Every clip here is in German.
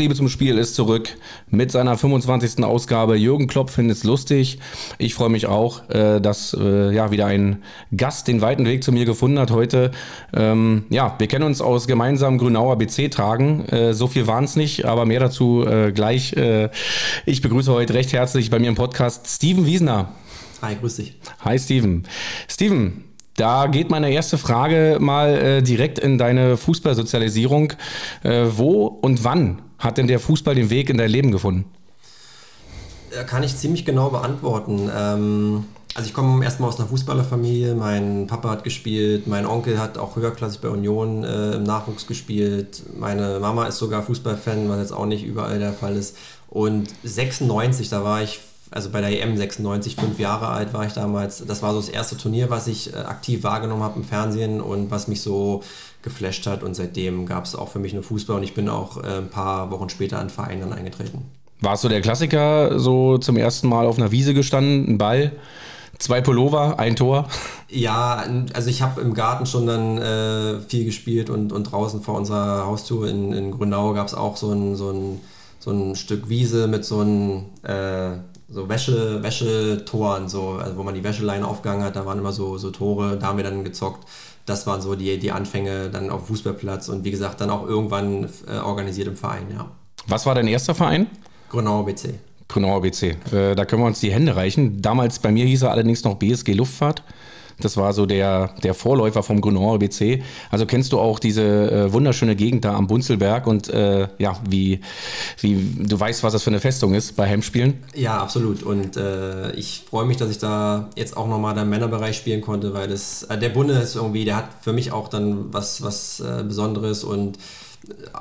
Liebe zum Spiel ist zurück mit seiner 25. Ausgabe. Jürgen Klopp findet es lustig. Ich freue mich auch, äh, dass äh, ja wieder ein Gast den weiten Weg zu mir gefunden hat heute. Ähm, ja, wir kennen uns aus gemeinsamen Grünauer BC-Tagen. Äh, so viel waren es nicht, aber mehr dazu äh, gleich. Äh, ich begrüße heute recht herzlich bei mir im Podcast Steven Wiesner. Hi, grüß dich. Hi, Steven. Steven, da geht meine erste Frage mal äh, direkt in deine Fußballsozialisierung. Äh, wo und wann hat denn der Fußball den Weg in dein Leben gefunden? Kann ich ziemlich genau beantworten. Ähm, also ich komme erstmal aus einer Fußballerfamilie. Mein Papa hat gespielt, mein Onkel hat auch höherklassig bei Union äh, im Nachwuchs gespielt. Meine Mama ist sogar Fußballfan, was jetzt auch nicht überall der Fall ist. Und 96, da war ich also bei der EM 96, fünf Jahre alt war ich damals. Das war so das erste Turnier, was ich äh, aktiv wahrgenommen habe im Fernsehen und was mich so geflasht hat. Und seitdem gab es auch für mich nur Fußball und ich bin auch äh, ein paar Wochen später an Verein dann eingetreten. Warst du der Klassiker, so zum ersten Mal auf einer Wiese gestanden, ein Ball? Zwei Pullover, ein Tor? Ja, also ich habe im Garten schon dann äh, viel gespielt und, und draußen vor unserer Haustür in, in Grünau gab es auch so ein, so, ein, so ein Stück Wiese mit so einem äh, so Wäsche, Wäschetoren, so, also wo man die Wäscheleine aufgegangen hat, da waren immer so, so Tore, da haben wir dann gezockt. Das waren so die, die Anfänge dann auf Fußballplatz und wie gesagt, dann auch irgendwann äh, organisiert im Verein, ja. Was war dein erster Verein? Grünauer BC. Grünauer BC. Äh, da können wir uns die Hände reichen. Damals bei mir hieß er allerdings noch BSG Luftfahrt. Das war so der, der Vorläufer vom Grunauer BC. Also kennst du auch diese äh, wunderschöne Gegend da am Bunzelberg und äh, ja, wie, wie du weißt, was das für eine Festung ist bei Heimspielen? Ja, absolut. Und äh, ich freue mich, dass ich da jetzt auch nochmal im Männerbereich spielen konnte, weil das, äh, der Bunde ist irgendwie, der hat für mich auch dann was, was äh, Besonderes und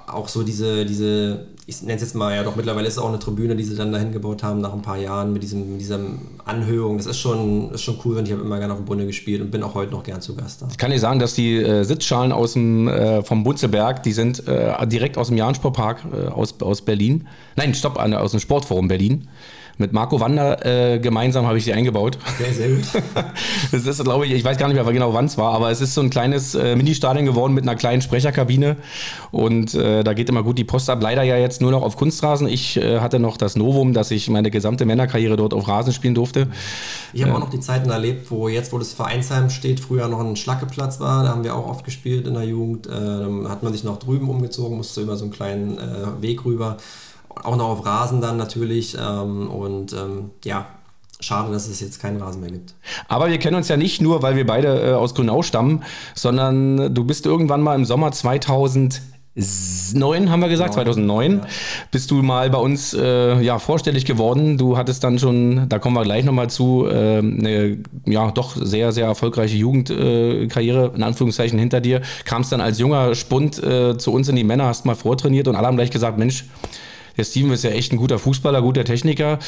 auch so diese, diese ich nenne es jetzt mal, ja doch mittlerweile ist es auch eine Tribüne, die sie dann dahin gebaut haben nach ein paar Jahren mit diesem, dieser Anhöhung. Das ist schon, ist schon cool und ich habe immer gerne auf dem Bunde gespielt und bin auch heute noch gern zu Gast da. Ich kann dir sagen, dass die äh, Sitzschalen aus dem, äh, vom Bunzeberg, die sind äh, direkt aus dem Jahn-Sportpark äh, aus, aus Berlin. Nein, stopp, aus dem Sportforum Berlin. Mit Marco Wander äh, gemeinsam habe ich sie eingebaut. Okay, sehr gut. das ist, glaube ich, ich weiß gar nicht mehr genau, wann es war, aber es ist so ein kleines äh, Ministadion geworden mit einer kleinen Sprecherkabine. Und äh, da geht immer gut die Post ab. Leider ja jetzt nur noch auf Kunstrasen. Ich äh, hatte noch das Novum, dass ich meine gesamte Männerkarriere dort auf Rasen spielen durfte. Ich habe auch noch die Zeiten erlebt, wo jetzt, wo das Vereinsheim steht, früher noch ein Schlackeplatz war. Da haben wir auch oft gespielt in der Jugend. Äh, dann hat man sich noch drüben umgezogen, musste über so einen kleinen äh, Weg rüber auch noch auf Rasen dann natürlich. Ähm, und ähm, ja, schade, dass es jetzt keinen Rasen mehr gibt. Aber wir kennen uns ja nicht nur, weil wir beide äh, aus Grünau stammen, sondern du bist irgendwann mal im Sommer 2000 2009 haben wir gesagt, 2009 ja. bist du mal bei uns äh, ja, vorstellig geworden. Du hattest dann schon, da kommen wir gleich nochmal zu, äh, eine ja doch sehr, sehr erfolgreiche Jugendkarriere in Anführungszeichen hinter dir. Kamst dann als junger Spund äh, zu uns in die Männer, hast mal vortrainiert und alle haben gleich gesagt, Mensch, Der Steven ist ja echt ein guter Fußballer, guter Techniker.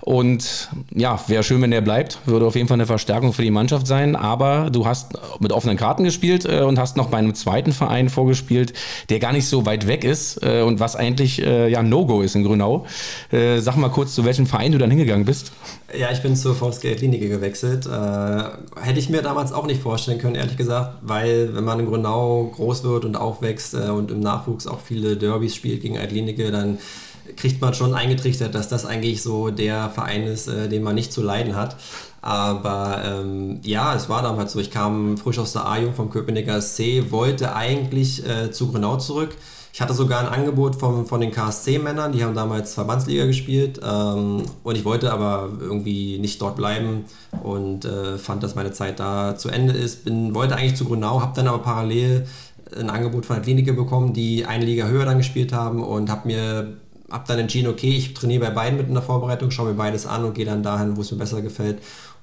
Und ja, wäre schön, wenn der bleibt. Würde auf jeden Fall eine Verstärkung für die Mannschaft sein. Aber du hast mit offenen Karten gespielt äh, und hast noch bei einem zweiten Verein vorgespielt, der gar nicht so weit weg ist äh, und was eigentlich äh, ja No-Go ist in Grünau. Sag mal kurz, zu welchem Verein du dann hingegangen bist. Ja, ich bin zur VSG Klinik gewechselt. Hätte ich mir damals auch nicht vorstellen können, ehrlich gesagt, weil wenn man in Grünau groß wird und aufwächst und im Nachwuchs auch viele Derbys spielt gegen Altlinike, dann kriegt man schon eingetrichtert, dass das eigentlich so der Verein ist, äh, den man nicht zu leiden hat. Aber ähm, ja, es war damals so. Ich kam frisch aus der A-Jung vom Köpenicker SC, wollte eigentlich äh, zu Grünau zurück. Ich hatte sogar ein Angebot vom, von den KSC-Männern, die haben damals Verbandsliga gespielt ähm, und ich wollte aber irgendwie nicht dort bleiben und äh, fand, dass meine Zeit da zu Ende ist. Bin, wollte eigentlich zu Grünau, habe dann aber parallel ein Angebot von der Klinik bekommen, die eine Liga höher dann gespielt haben und habe mir habe dann entschieden, okay, ich trainiere bei beiden mit in der Vorbereitung, schaue mir beides an und gehe dann dahin, wo es mir besser gefällt.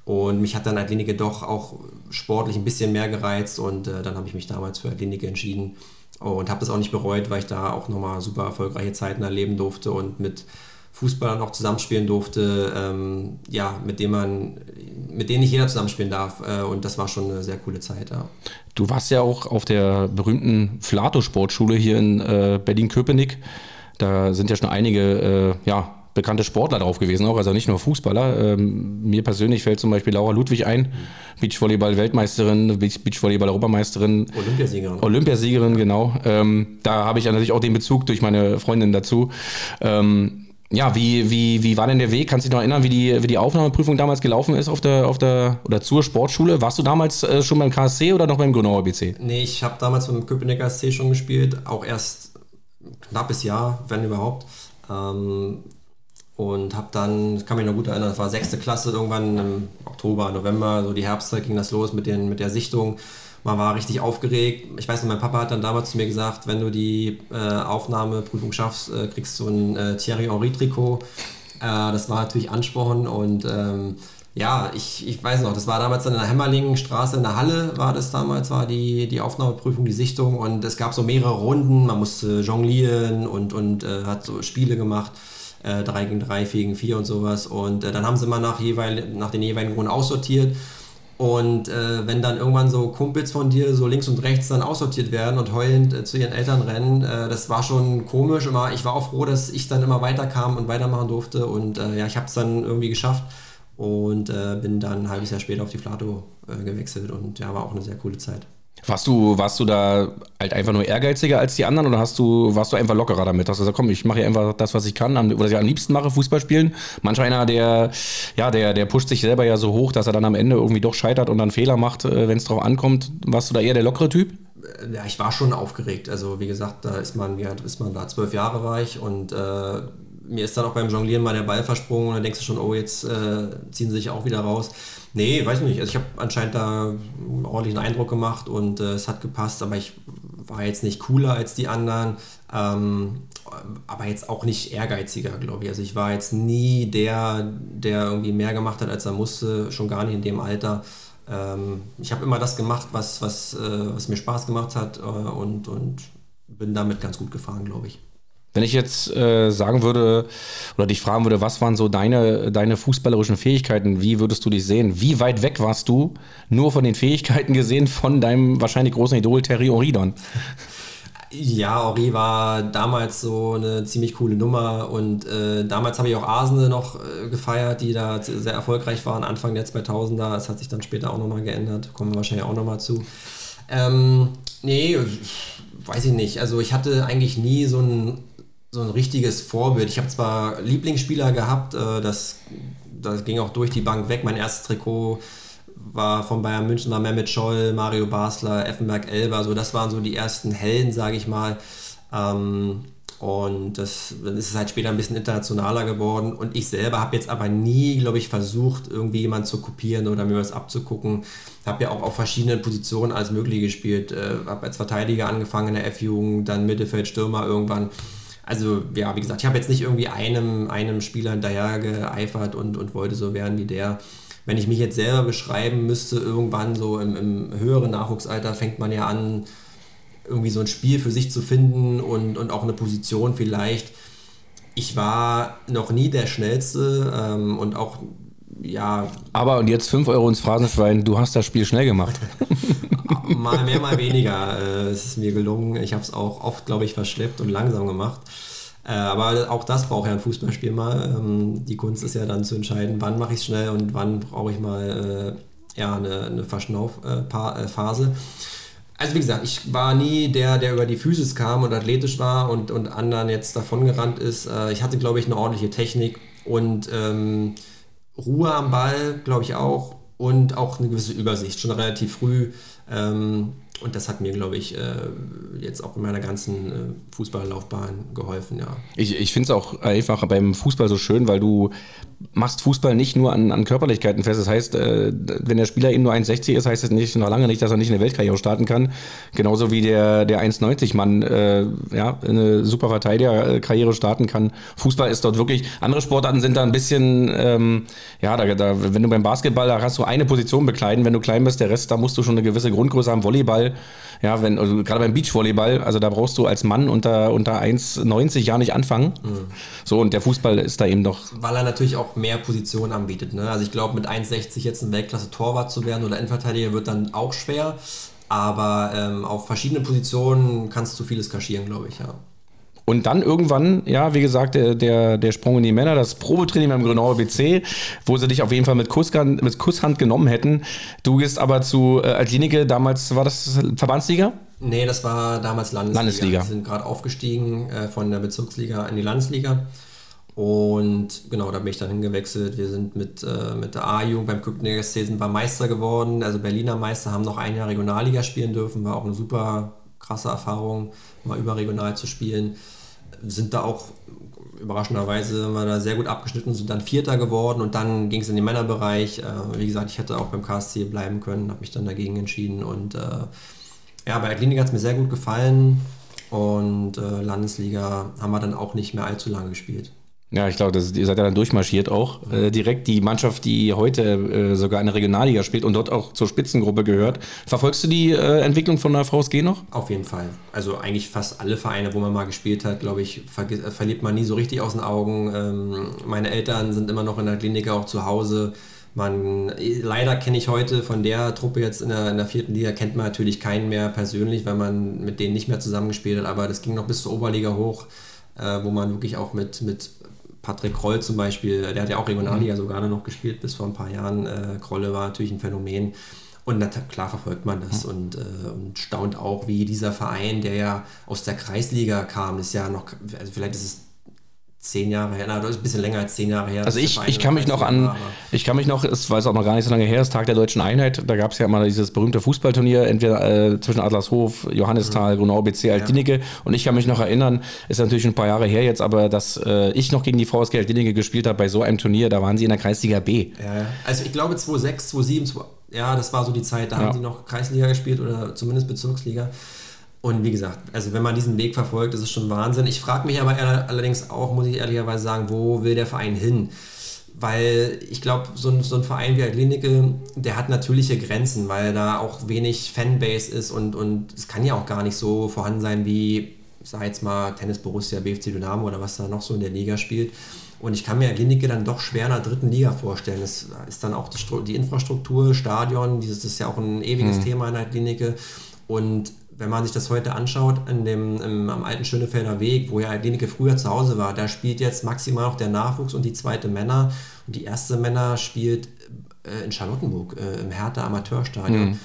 Und mich hat dann Athletic doch auch sportlich ein bisschen mehr gereizt und äh, dann habe ich mich damals für Athletic entschieden und habe das auch nicht bereut, weil ich da auch nochmal super erfolgreiche Zeiten erleben durfte und mit Fußballern auch zusammenspielen durfte, ähm, ja, mit denen man, mit denen nicht jeder zusammenspielen darf. Äh, und das war schon eine sehr coole Zeit, ja. Du warst ja auch auf der berühmten Flato-Sportschule hier in äh, Berlin-Köpenick. Da sind ja schon einige äh, ja, bekannte Sportler drauf gewesen, auch, also nicht nur Fußballer. Ähm, mir persönlich fällt zum Beispiel Laura Ludwig ein, Beachvolleyball-Weltmeisterin, Beachvolleyball-Europameisterin. Olympiasiegerin. Olympiasiegerin, genau. Ähm, da habe ich natürlich auch den Bezug durch meine Freundin dazu. Ähm, ja, wie, wie, wie war denn der Weg? Kannst du dich noch erinnern, wie die, wie die Aufnahmeprüfung damals gelaufen ist auf der, auf der oder zur Sportschule? Warst du damals äh, schon beim KSC oder noch beim Grünauer BC? Nee, ich habe damals beim Köpenicker KSC schon gespielt, auch erst knappes Jahr, wenn überhaupt. Ähm, und habe dann, kann mich noch gut erinnern, das war sechste Klasse, irgendwann im Oktober, November, so die Herbstzeit ging das los mit, den, mit der Sichtung. Man war richtig aufgeregt. Ich weiß noch, mein Papa hat dann damals zu mir gesagt, wenn du die äh, Aufnahmeprüfung schaffst, äh, kriegst du ein äh, Thierry Henry Trikot. Äh, das war natürlich Ansporn und ähm, ja, ich, ich weiß noch, das war damals in der Hämmerlingstraße in der Halle, war das damals, war die, die Aufnahmeprüfung, die Sichtung und es gab so mehrere Runden, man musste jonglieren und, und äh, hat so Spiele gemacht. 3 äh, gegen 3, 4 gegen 4 und sowas. Und äh, dann haben sie immer nach, jeweil, nach den jeweiligen Runden aussortiert. Und äh, wenn dann irgendwann so Kumpels von dir so links und rechts dann aussortiert werden und heulend äh, zu ihren Eltern rennen, äh, das war schon komisch. Immer, ich war auch froh, dass ich dann immer weiterkam und weitermachen durfte. Und äh, ja, ich habe es dann irgendwie geschafft und bin dann ein halbes Jahr später auf die Flato gewechselt und ja, war auch eine sehr coole Zeit. Warst du, warst du da halt einfach nur ehrgeiziger als die anderen oder hast du, warst du einfach lockerer damit? Hast du gesagt, komm, ich mache einfach das, was ich kann, was ich am liebsten mache, Fußball spielen? Manch einer, der, ja, der, der pusht sich selber ja so hoch, dass er dann am Ende irgendwie doch scheitert und dann Fehler macht, äh, wenn es drauf ankommt. Warst du da eher der lockere Typ? Ja, ich war schon aufgeregt. Also wie gesagt, da ist man, ja, ist man da zwölf Jahre war ich und äh, mir ist dann auch beim Jonglieren mal der Ball versprungen und dann denkst du schon, oh, jetzt äh, ziehen sie sich auch wieder raus. Nee, weiß nicht. Also ich habe anscheinend da einen ordentlichen Eindruck gemacht und äh, es hat gepasst, aber ich war jetzt nicht cooler als die anderen, ähm, aber jetzt auch nicht ehrgeiziger, glaube ich. Also ich war jetzt nie der, der irgendwie mehr gemacht hat, als er musste, schon gar nicht in dem Alter. Ähm, ich habe immer das gemacht, was, was, äh, was mir Spaß gemacht hat äh, und, und bin damit ganz gut gefahren, glaube ich. Wenn ich jetzt äh, sagen würde oder dich fragen würde, was waren so deine, deine fußballerischen Fähigkeiten, wie würdest du dich sehen? Wie weit weg warst du nur von den Fähigkeiten gesehen von deinem wahrscheinlich großen Idol Terry Oridon? Ja, Ori war damals so eine ziemlich coole Nummer und äh, damals habe ich auch Arsenal noch äh, gefeiert, die da sehr erfolgreich waren, Anfang der 2000er. Das hat sich dann später auch nochmal geändert, kommen wir wahrscheinlich auch nochmal zu. Ähm, nee, weiß ich nicht. Also ich hatte eigentlich nie so ein so ein richtiges Vorbild. Ich habe zwar Lieblingsspieler gehabt, äh, das, das ging auch durch die Bank weg. Mein erstes Trikot war von Bayern München, war Mehmet Scholl, Mario Basler, Effenberg Elber, so das waren so die ersten Helden, sage ich mal. Ähm, und das, dann ist es halt später ein bisschen internationaler geworden. Und ich selber habe jetzt aber nie, glaube ich, versucht, irgendwie jemanden zu kopieren oder mir was abzugucken. Habe ja auch auf verschiedenen Positionen als möglich gespielt. Äh, habe als Verteidiger angefangen in der F-Jugend, dann Mittelfeld, Stürmer irgendwann. Also ja, wie gesagt, ich habe jetzt nicht irgendwie einem, einem Spieler hinterher geeifert und, und wollte so werden wie der. Wenn ich mich jetzt selber beschreiben müsste, irgendwann so im, im höheren Nachwuchsalter fängt man ja an, irgendwie so ein Spiel für sich zu finden und, und auch eine Position vielleicht. Ich war noch nie der Schnellste ähm, und auch, ja. Aber und jetzt 5 Euro ins Phrasenschwein, du hast das Spiel schnell gemacht. mal mehr, mal weniger. Äh, es ist mir gelungen. Ich habe es auch oft, glaube ich, verschleppt und langsam gemacht. Äh, aber auch das braucht ja ein Fußballspiel mal. Ähm, die Kunst ist ja dann zu entscheiden, wann mache ich es schnell und wann brauche ich mal äh, ja, eine, eine Verschnaufphase. Also wie gesagt, ich war nie der, der über die Physis kam und athletisch war und, und anderen jetzt davon gerannt ist. Ich hatte, glaube ich, eine ordentliche Technik und ähm, Ruhe am Ball, glaube ich auch, und auch eine gewisse Übersicht, schon relativ früh. Ähm, und das hat mir, glaube ich, äh, jetzt auch in meiner ganzen äh, Fußballlaufbahn geholfen, ja. Ich, ich finde es auch einfach beim Fußball so schön, weil du machst Fußball nicht nur an, an Körperlichkeiten fest. Das heißt, äh, wenn der Spieler eben nur 1,60 ist, heißt das nicht, noch lange nicht, dass er nicht eine Weltkarriere starten kann. Genauso wie der, der 1,90-Mann äh, ja, eine super Verteidigerkarriere starten kann. Fußball ist dort wirklich, andere Sportarten sind da ein bisschen, ähm, ja, da, da, wenn du beim Basketball, da hast du eine Position bekleiden, wenn du klein bist, der Rest, da musst du schon eine gewisse Grundgröße haben. Volleyball, ja, wenn, also gerade beim Beachvolleyball, also da brauchst du als Mann unter, unter 1,90 ja nicht anfangen. Mhm. So, und der Fußball ist da eben doch. Weil er natürlich auch mehr Positionen anbietet. Ne? Also ich glaube, mit 1,60 jetzt ein Weltklasse-Torwart zu werden oder Endverteidiger wird dann auch schwer. Aber ähm, auf verschiedene Positionen kannst du vieles kaschieren, glaube ich, ja. Und dann irgendwann, ja, wie gesagt, der, der, der Sprung in die Männer, das Probetraining beim Grünauer BC, wo sie dich auf jeden Fall mit Kusshand, mit Kusshand genommen hätten. Du gehst aber zu äh, Altlinike, damals war das Verbandsliga? Nee, das war damals Landesliga. Landesliga. Wir sind gerade aufgestiegen äh, von der Bezirksliga in die Landesliga. Und genau, da bin ich dann hingewechselt. Wir sind mit, äh, mit der A-Jugend beim Köpenicker SC sind wir Meister geworden. Also Berliner Meister haben noch ein Jahr Regionalliga spielen dürfen. War auch eine super krasse Erfahrung, mal überregional zu spielen sind da auch überraschenderweise wir da sehr gut abgeschnitten, sind dann Vierter geworden und dann ging es in den Männerbereich. Äh, wie gesagt, ich hätte auch beim KSC bleiben können, habe mich dann dagegen entschieden und äh, ja, bei der Klinik hat es mir sehr gut gefallen und äh, Landesliga haben wir dann auch nicht mehr allzu lange gespielt. Ja, ich glaube, ihr seid ja dann durchmarschiert auch. Äh, direkt die Mannschaft, die heute äh, sogar in der Regionalliga spielt und dort auch zur Spitzengruppe gehört. Verfolgst du die äh, Entwicklung von der VSG noch? Auf jeden Fall. Also eigentlich fast alle Vereine, wo man mal gespielt hat, glaube ich, ver äh, verliert man nie so richtig aus den Augen. Ähm, meine Eltern sind immer noch in der Klinik auch zu Hause. Man, leider kenne ich heute von der Truppe jetzt in der, in der vierten Liga, kennt man natürlich keinen mehr persönlich, weil man mit denen nicht mehr zusammengespielt hat, aber das ging noch bis zur Oberliga hoch, äh, wo man wirklich auch mit, mit Patrick Kroll zum Beispiel, der hat ja auch Regionalliga mhm. sogar noch gespielt bis vor ein paar Jahren. Äh, Krolle war natürlich ein Phänomen. Und na, klar verfolgt man das mhm. und, äh, und staunt auch, wie dieser Verein, der ja aus der Kreisliga kam, ist ja noch, also vielleicht ist es zehn Jahre her, na, das ist ein bisschen länger als zehn Jahre her. Also ich, ich kann mich noch an, ich kann mich noch, es weiß auch noch gar nicht so lange her, ist Tag der Deutschen Einheit, da gab es ja immer dieses berühmte Fußballturnier, entweder äh, zwischen Adlershof, Johannisthal, mhm. Grunau, BC, Altdinnige ja. und ich kann mich noch erinnern, ist natürlich ein paar Jahre her jetzt, aber dass äh, ich noch gegen die VSG Altdinnige gespielt habe bei so einem Turnier, da waren sie in der Kreisliga B. Ja, also ich glaube 2006, 2007, 20, ja, das war so die Zeit, da ja. haben sie noch Kreisliga gespielt oder zumindest Bezirksliga. Und wie gesagt, also wenn man diesen Weg verfolgt, ist es schon Wahnsinn. Ich frage mich aber allerdings auch, muss ich ehrlicherweise sagen, wo will der Verein hin? Weil ich glaube, so ein, so ein Verein wie Athletic, der hat natürliche Grenzen, weil da auch wenig Fanbase ist und, und es kann ja auch gar nicht so vorhanden sein wie, ich sag jetzt mal, Tennis Borussia, BFC Dynamo oder was da noch so in der Liga spielt. Und ich kann mir Athletic dann doch schwer in der dritten Liga vorstellen. Das ist dann auch die, die Infrastruktur, Stadion, dieses ist ja auch ein ewiges mhm. Thema in der Athletic. Und wenn man sich das heute anschaut, in dem, im, am alten Schönefelder Weg, wo ja Klinike früher zu Hause war, da spielt jetzt maximal noch der Nachwuchs und die zweite Männer. Und die erste Männer spielt äh, in Charlottenburg, äh, im Hertha Amateurstadion. Mhm.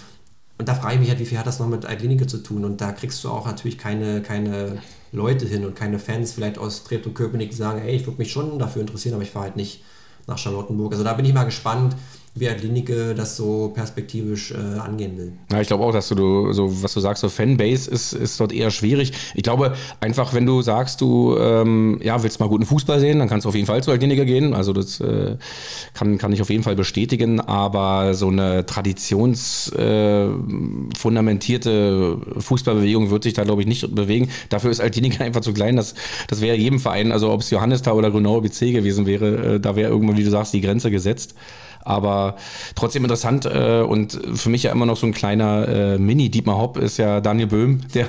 Und da frage ich mich halt, wie viel hat das noch mit Altlinike zu tun? Und da kriegst du auch natürlich keine, keine Leute hin und keine Fans, vielleicht aus Treptow Köpenick, die sagen, ey, ich würde mich schon dafür interessieren, aber ich fahre halt nicht nach Charlottenburg. Also da bin ich mal gespannt, wie Athletic das so perspektivisch äh, angehen will. Ja, ich glaube auch, dass du so, was du sagst, so Fanbase ist, ist dort eher schwierig. Ich glaube einfach, wenn du sagst, du ähm, ja, willst mal guten Fußball sehen, dann kannst du auf jeden Fall zu Athletic gehen. Also das äh, kann, kann ich auf jeden Fall bestätigen. Aber so eine traditionsfundamentierte äh, Fußballbewegung wird sich da, glaube ich, nicht bewegen. Dafür ist Athletic einfach zu klein. Das, das wäre jedem Verein, also ob es Johannisthal oder Grünau BC gewesen wäre, äh, da wäre irgendwann, wie du sagst, die Grenze gesetzt. Aber trotzdem interessant äh, und für mich ja immer noch so ein kleiner äh, Mini-Dietmar Hopp ist ja Daniel Böhm, der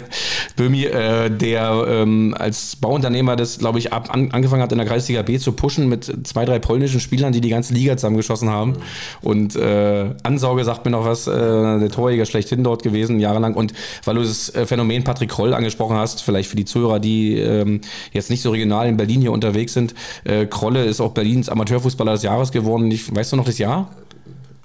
Böhmi, äh, der ähm, als Bauunternehmer das, glaube ich, ab, an, angefangen hat in der Kreisliga B zu pushen mit zwei, drei polnischen Spielern, die die ganze Liga zusammengeschossen haben. Und äh, Ansauge sagt mir noch was, äh, der Torjäger schlechthin dort gewesen, jahrelang. Und weil du das äh, Phänomen Patrick Kroll angesprochen hast, vielleicht für die Zuhörer, die ähm, jetzt nicht so regional in Berlin hier unterwegs sind, äh, Krolle ist auch Berlins Amateurfußballer des Jahres geworden. Ich, weißt du noch das Jahr?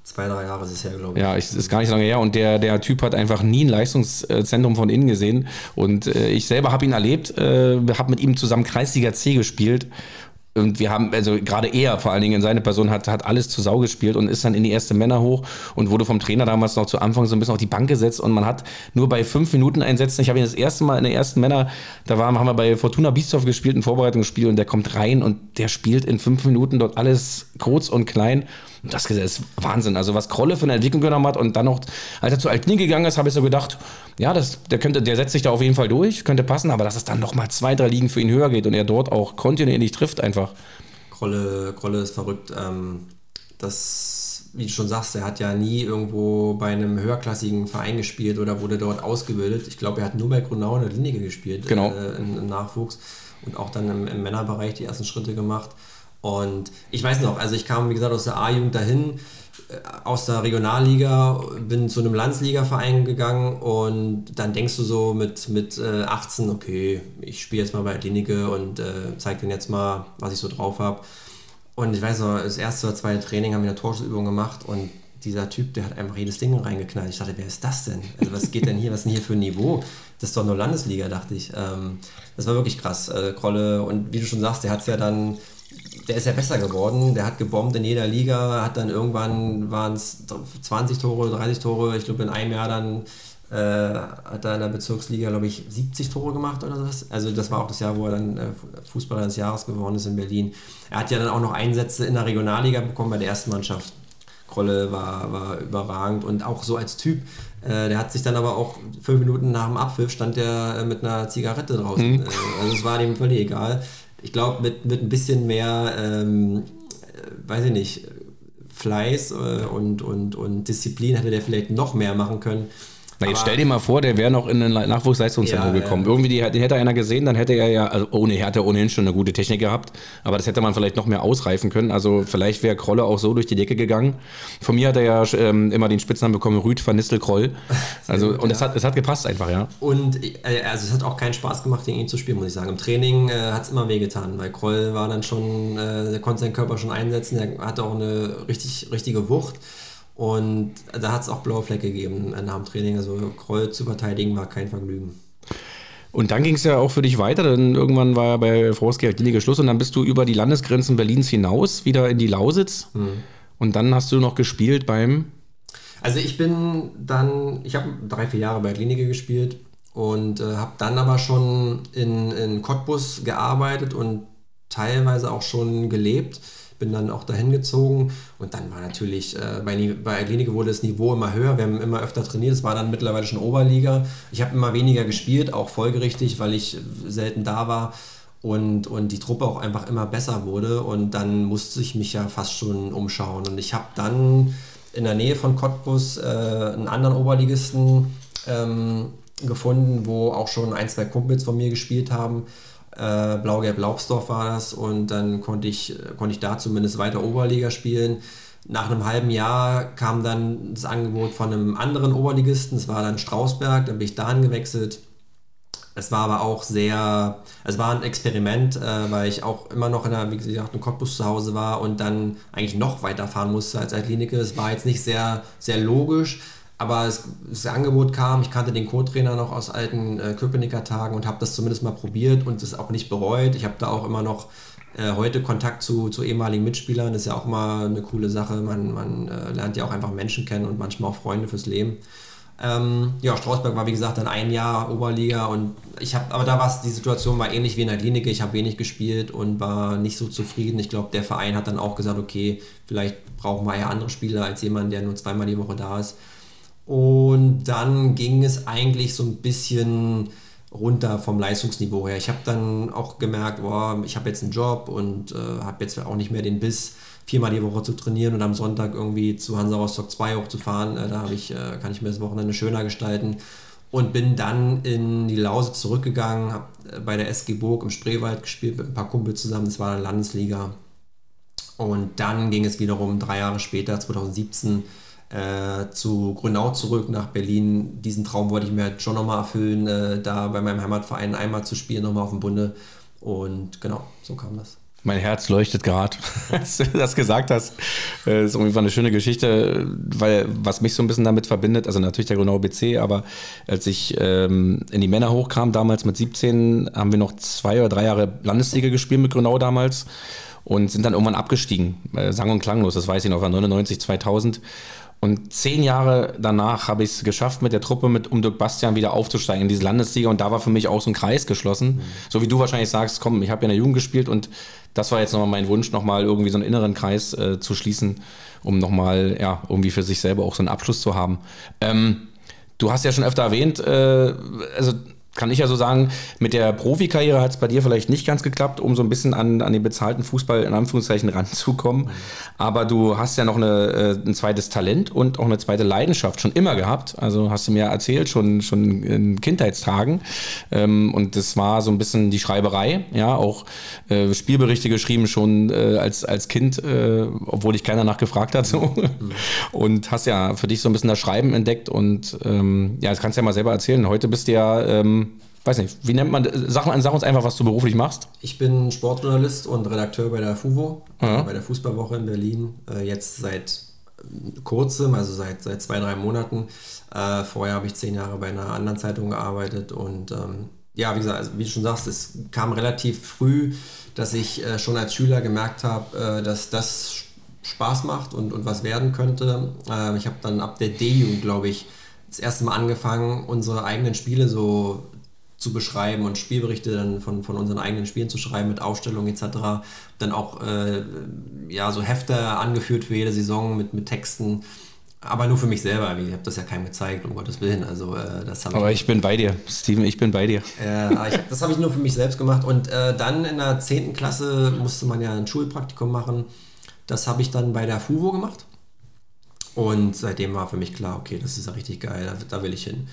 Zwei, drei Jahre ist es her, glaube ich. Ja, es ist gar nicht so lange her. Und der, der Typ hat einfach nie ein Leistungszentrum von innen gesehen. Und äh, ich selber habe ihn erlebt, äh, habe mit ihm zusammen Kreisliga C gespielt. Und wir haben, also gerade er, vor allen Dingen in seine Person, hat, hat alles zu Sau gespielt und ist dann in die erste Männer hoch und wurde vom Trainer damals noch zu Anfang so ein bisschen auf die Bank gesetzt und man hat nur bei fünf Minuten Einsätzen, ich habe ihn das erste Mal in der ersten Männer, da waren, haben wir bei Fortuna Biesdorf gespielt, ein Vorbereitungsspiel und der kommt rein und der spielt in fünf Minuten dort alles kurz und klein das ist Wahnsinn. Also was Krolle für eine Entwicklung genommen hat und dann noch, als er zu Altnie gegangen ist, habe ich so gedacht, ja, das, der, könnte, der setzt sich da auf jeden Fall durch, könnte passen, aber dass es dann nochmal zwei, drei Ligen für ihn höher geht und er dort auch kontinuierlich trifft einfach. Krolle, Krolle ist verrückt. Ähm, das, wie du schon sagst, er hat ja nie irgendwo bei einem höherklassigen Verein gespielt oder wurde dort ausgebildet. Ich glaube, er hat nur bei Grunau in der Linie gespielt genau. äh, im, im Nachwuchs und auch dann im, im Männerbereich die ersten Schritte gemacht. Und ich weiß noch, also ich kam, wie gesagt, aus der A-Jugend dahin, äh, aus der Regionalliga, bin zu einem Landsliga-Verein gegangen und dann denkst du so mit, mit 18, äh, okay, ich spiele jetzt mal bei Klinike und äh, zeig denen jetzt mal, was ich so drauf habe. Und ich weiß noch, das erste oder zweite Training haben wir eine Torschussübung gemacht und dieser Typ, der hat einfach jedes Ding reingeknallt. Ich dachte, wer ist das denn? Also was geht denn hier, was ist denn hier für ein Niveau? Das ist doch nur Landesliga, dachte ich. Ähm, das war wirklich krass. Äh, Krolle und wie du schon sagst, der hat es ja dann der ist ja besser geworden. Der hat gebombt in jeder Liga, hat dann irgendwann waren es 20 Tore, 30 Tore. Ich glaube, in einem Jahr dann äh, hat er in der Bezirksliga, glaube ich, 70 Tore gemacht oder was. Also das war auch das Jahr, wo er dann äh, Fußballer des Jahres geworden ist in Berlin. Er hat ja dann auch noch Einsätze in der Regionalliga bekommen bei der ersten Mannschaft. Krolle war, war überragend und auch so als Typ. Äh, der hat sich dann aber auch fünf Minuten nach dem Abpfiff stand der äh, mit einer Zigarette draußen. Mhm. Äh, also es war dem völlig egal ich glaube, mit, mit ein bisschen mehr, ähm, äh, weiß ich nicht, Fleiß äh, und, und, und Disziplin hätte der vielleicht noch mehr machen können. Na, jetzt stell dir mal vor, der wäre noch in ein Nachwuchsleistungszentrum ja, gekommen. Ja. Irgendwie, die, den hätte einer gesehen, dann hätte er ja, also ohne, hatte ohnehin schon eine gute Technik gehabt, aber das hätte man vielleicht noch mehr ausreifen können. Also vielleicht wäre Krolle auch so durch die Decke gegangen. Von mir hat er ja ähm, immer den Spitznamen bekommen, Rüd van Nistelkroll. Also, und es, hat, es hat gepasst einfach, ja. Und äh, also es hat auch keinen Spaß gemacht, gegen ihn zu spielen, muss ich sagen. Im Training äh, hat es immer wehgetan, weil Kroll war dann schon, äh, der konnte seinen Körper schon einsetzen, er hatte auch eine richtig, richtige Wucht. Und da hat es auch blaue Flecke gegeben nach dem Training. Also Kroll zu verteidigen war kein Vergnügen. Und dann ging es ja auch für dich weiter, denn irgendwann war ja bei Frauski halt Schluss und dann bist du über die Landesgrenzen Berlins hinaus wieder in die Lausitz. Hm. Und dann hast du noch gespielt beim. Also ich bin dann, ich habe drei, vier Jahre bei Klinike gespielt und äh, habe dann aber schon in, in Cottbus gearbeitet und teilweise auch schon gelebt bin dann auch dahin gezogen. Und dann war natürlich, äh, bei, bei wurde das Niveau immer höher, wir haben immer öfter trainiert, es war dann mittlerweile schon Oberliga. Ich habe immer weniger gespielt, auch folgerichtig, weil ich selten da war und, und die Truppe auch einfach immer besser wurde. Und dann musste ich mich ja fast schon umschauen. Und ich habe dann in der Nähe von Cottbus äh, einen anderen Oberligisten ähm, gefunden, wo auch schon ein, zwei Kumpels von mir gespielt haben äh, Blau-Gelb-Laubsdorf war das und dann konnte ich, konnte ich da zumindest weiter Oberliga spielen. Nach einem halben Jahr kam dann das Angebot von einem anderen Oberligisten, das war dann Strausberg, dann bin ich dahin gewechselt. Es war aber auch sehr, es war ein Experiment, äh, weil ich auch immer noch in der, wie gesagt, in Cottbus zu Hause war und dann eigentlich noch weiterfahren musste als Klinike. Es war jetzt nicht sehr, sehr logisch, aber es, das Angebot kam, ich kannte den Co-Trainer noch aus alten äh, Köpenicker Tagen und habe das zumindest mal probiert und es auch nicht bereut. Ich habe da auch immer noch äh, heute Kontakt zu, zu ehemaligen Mitspielern. Das ist ja auch mal eine coole Sache. Man, man äh, lernt ja auch einfach Menschen kennen und manchmal auch Freunde fürs Leben. Ähm, ja, Strausberg war wie gesagt dann ein Jahr Oberliga und ich habe, aber da war die Situation war ähnlich wie in der Klinik. Ich habe wenig gespielt und war nicht so zufrieden. Ich glaube, der Verein hat dann auch gesagt, okay, vielleicht brauchen wir ja andere Spieler als jemand, der nur zweimal die Woche da ist. Und dann ging es eigentlich so ein bisschen runter vom Leistungsniveau her. Ich habe dann auch gemerkt, boah, ich habe jetzt einen Job und äh, habe jetzt auch nicht mehr den Biss viermal die Woche zu trainieren und am Sonntag irgendwie zu Hansa Rostock 2 hochzufahren. Äh, da ich, äh, kann ich mir das Wochenende schöner gestalten. Und bin dann in die Lausitz zurückgegangen, habe äh, bei der SG Burg im Spreewald gespielt mit ein paar Kumpels zusammen. Das war eine Landesliga. Und dann ging es wiederum drei Jahre später, 2017, äh, zu Grünau zurück nach Berlin. Diesen Traum wollte ich mir halt schon nochmal erfüllen, äh, da bei meinem Heimatverein einmal zu spielen, nochmal auf dem Bunde. Und genau, so kam das. Mein Herz leuchtet gerade, als du das gesagt hast. Das äh, ist irgendwie eine schöne Geschichte, weil was mich so ein bisschen damit verbindet, also natürlich der Grünau BC, aber als ich ähm, in die Männer hochkam, damals mit 17, haben wir noch zwei oder drei Jahre Landesliga gespielt mit Grünau damals und sind dann irgendwann abgestiegen. Äh, sang und klanglos, das weiß ich noch, war 99, 2000. Und zehn Jahre danach habe ich es geschafft, mit der Truppe mit um Dirk Bastian wieder aufzusteigen in diese Landesliga. Und da war für mich auch so ein Kreis geschlossen. Mhm. So wie du wahrscheinlich sagst, komm, ich habe ja in der Jugend gespielt und das war jetzt nochmal mein Wunsch, nochmal irgendwie so einen inneren Kreis äh, zu schließen, um nochmal, ja, irgendwie für sich selber auch so einen Abschluss zu haben. Ähm, du hast ja schon öfter erwähnt, äh, also kann ich ja so sagen, mit der Profikarriere hat es bei dir vielleicht nicht ganz geklappt, um so ein bisschen an, an den bezahlten Fußball in Anführungszeichen ranzukommen. Aber du hast ja noch eine, äh, ein zweites Talent und auch eine zweite Leidenschaft schon immer gehabt. Also hast du mir erzählt, schon, schon in Kindheitstagen. Ähm, und das war so ein bisschen die Schreiberei, ja, auch äh, Spielberichte geschrieben schon äh, als, als Kind, obwohl dich keiner nachgefragt hat. So. Mhm. Und hast ja für dich so ein bisschen das Schreiben entdeckt und ähm, ja, das kannst du ja mal selber erzählen. Heute bist du ja ähm, weiß nicht, wie nennt man, sag, sag uns einfach, was du beruflich machst. Ich bin Sportjournalist und Redakteur bei der FUVO, ja. bei der Fußballwoche in Berlin, äh, jetzt seit äh, kurzem, also seit, seit zwei, drei Monaten. Äh, vorher habe ich zehn Jahre bei einer anderen Zeitung gearbeitet und ähm, ja, wie gesagt, also wie du schon sagst, es kam relativ früh, dass ich schon als Schüler gemerkt habe, dass das Spaß macht und, und was werden könnte. Äh, ich habe dann ab der D-Jugend, glaube ich, das erste Mal angefangen, unsere eigenen Spiele so zu beschreiben und Spielberichte dann von, von unseren eigenen Spielen zu schreiben mit Aufstellungen etc. Dann auch äh, ja, so Hefte angeführt für jede Saison mit, mit Texten. Aber nur für mich selber. Ich habe das ja keinem gezeigt, um Gottes Willen. Also, äh, das Aber ich, ich, bin bei dir, Steven, ich bin bei dir. Äh, ich, das habe ich nur für mich selbst gemacht. Und äh, dann in der 10. Klasse musste man ja ein Schulpraktikum machen. Das habe ich dann bei der FUVO gemacht. Und seitdem war für mich klar, okay, das ist ja richtig geil, da, da will ich hin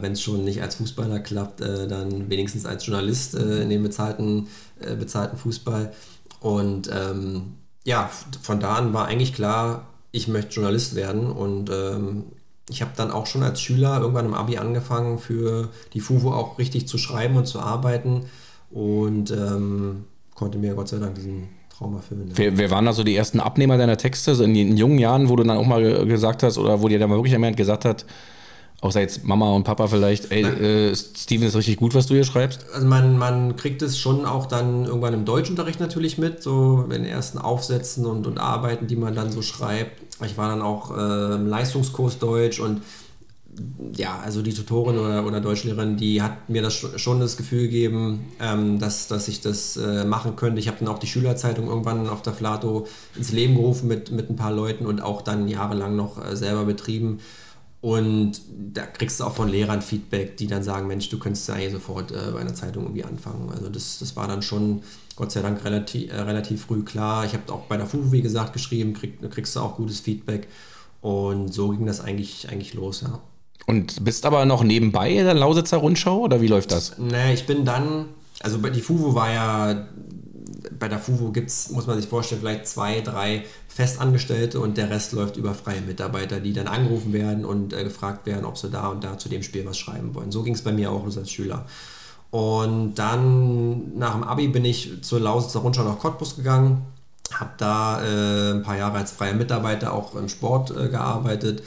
wenn es schon nicht als Fußballer klappt, äh, dann wenigstens als Journalist äh, in dem bezahlten, äh, bezahlten Fußball. Und ähm, ja, von da an war eigentlich klar, ich möchte Journalist werden und ähm, ich habe dann auch schon als Schüler irgendwann im Abi angefangen, für die FUVO auch richtig zu schreiben und zu arbeiten und ähm, konnte mir Gott sei Dank diesen Traum erfüllen. Ja. Wer, wer, waren da so die ersten Abnehmer deiner Texte, so in, in jungen Jahren, wo du dann auch mal gesagt hast oder wo dir dann mal wirklich jemand gesagt hat, Außer jetzt Mama und Papa vielleicht, ey, äh, Steven ist richtig gut, was du hier schreibst? Also man, man kriegt es schon auch dann irgendwann im Deutschunterricht natürlich mit, so in den ersten Aufsätzen und, und Arbeiten, die man dann so schreibt. Ich war dann auch äh, im Leistungskurs Deutsch und ja, also die Tutorin oder, oder Deutschlehrerin, die hat mir das schon das Gefühl gegeben, ähm, dass, dass ich das äh, machen könnte. Ich habe dann auch die Schülerzeitung irgendwann auf der Flato ins Leben gerufen mit, mit ein paar Leuten und auch dann jahrelang noch äh, selber betrieben. Und da kriegst du auch von Lehrern Feedback, die dann sagen, Mensch, du könntest ja eigentlich sofort äh, bei einer Zeitung irgendwie anfangen. Also das, das war dann schon, Gott sei Dank, relativ, äh, relativ früh klar. Ich habe auch bei der FUFU, wie gesagt, geschrieben, krieg, kriegst du auch gutes Feedback. Und so ging das eigentlich, eigentlich los, ja. Und bist aber noch nebenbei in der Lausitzer Rundschau oder wie läuft das? Nee, ich bin dann, also die FUFU war ja bei der FUVO gibt es, muss man sich vorstellen, vielleicht zwei, drei Festangestellte und der Rest läuft über freie Mitarbeiter, die dann angerufen werden und äh, gefragt werden, ob sie da und da zu dem Spiel was schreiben wollen. So ging es bei mir auch als Schüler. Und dann nach dem Abi bin ich zur Lausitzer Rundschau nach Cottbus gegangen, habe da äh, ein paar Jahre als freier Mitarbeiter auch im Sport äh, gearbeitet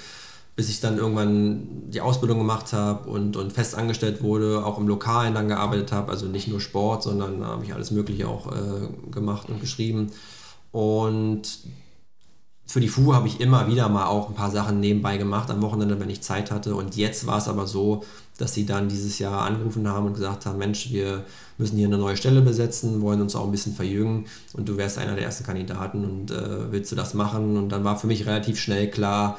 bis ich dann irgendwann die Ausbildung gemacht habe und, und fest angestellt wurde, auch im Lokalen dann gearbeitet habe, also nicht nur Sport, sondern habe ich alles Mögliche auch äh, gemacht und geschrieben. Und für die FU habe ich immer wieder mal auch ein paar Sachen nebenbei gemacht, am Wochenende, wenn ich Zeit hatte. Und jetzt war es aber so, dass sie dann dieses Jahr angerufen haben und gesagt haben, Mensch, wir müssen hier eine neue Stelle besetzen, wollen uns auch ein bisschen verjüngen und du wärst einer der ersten Kandidaten und äh, willst du das machen? Und dann war für mich relativ schnell klar,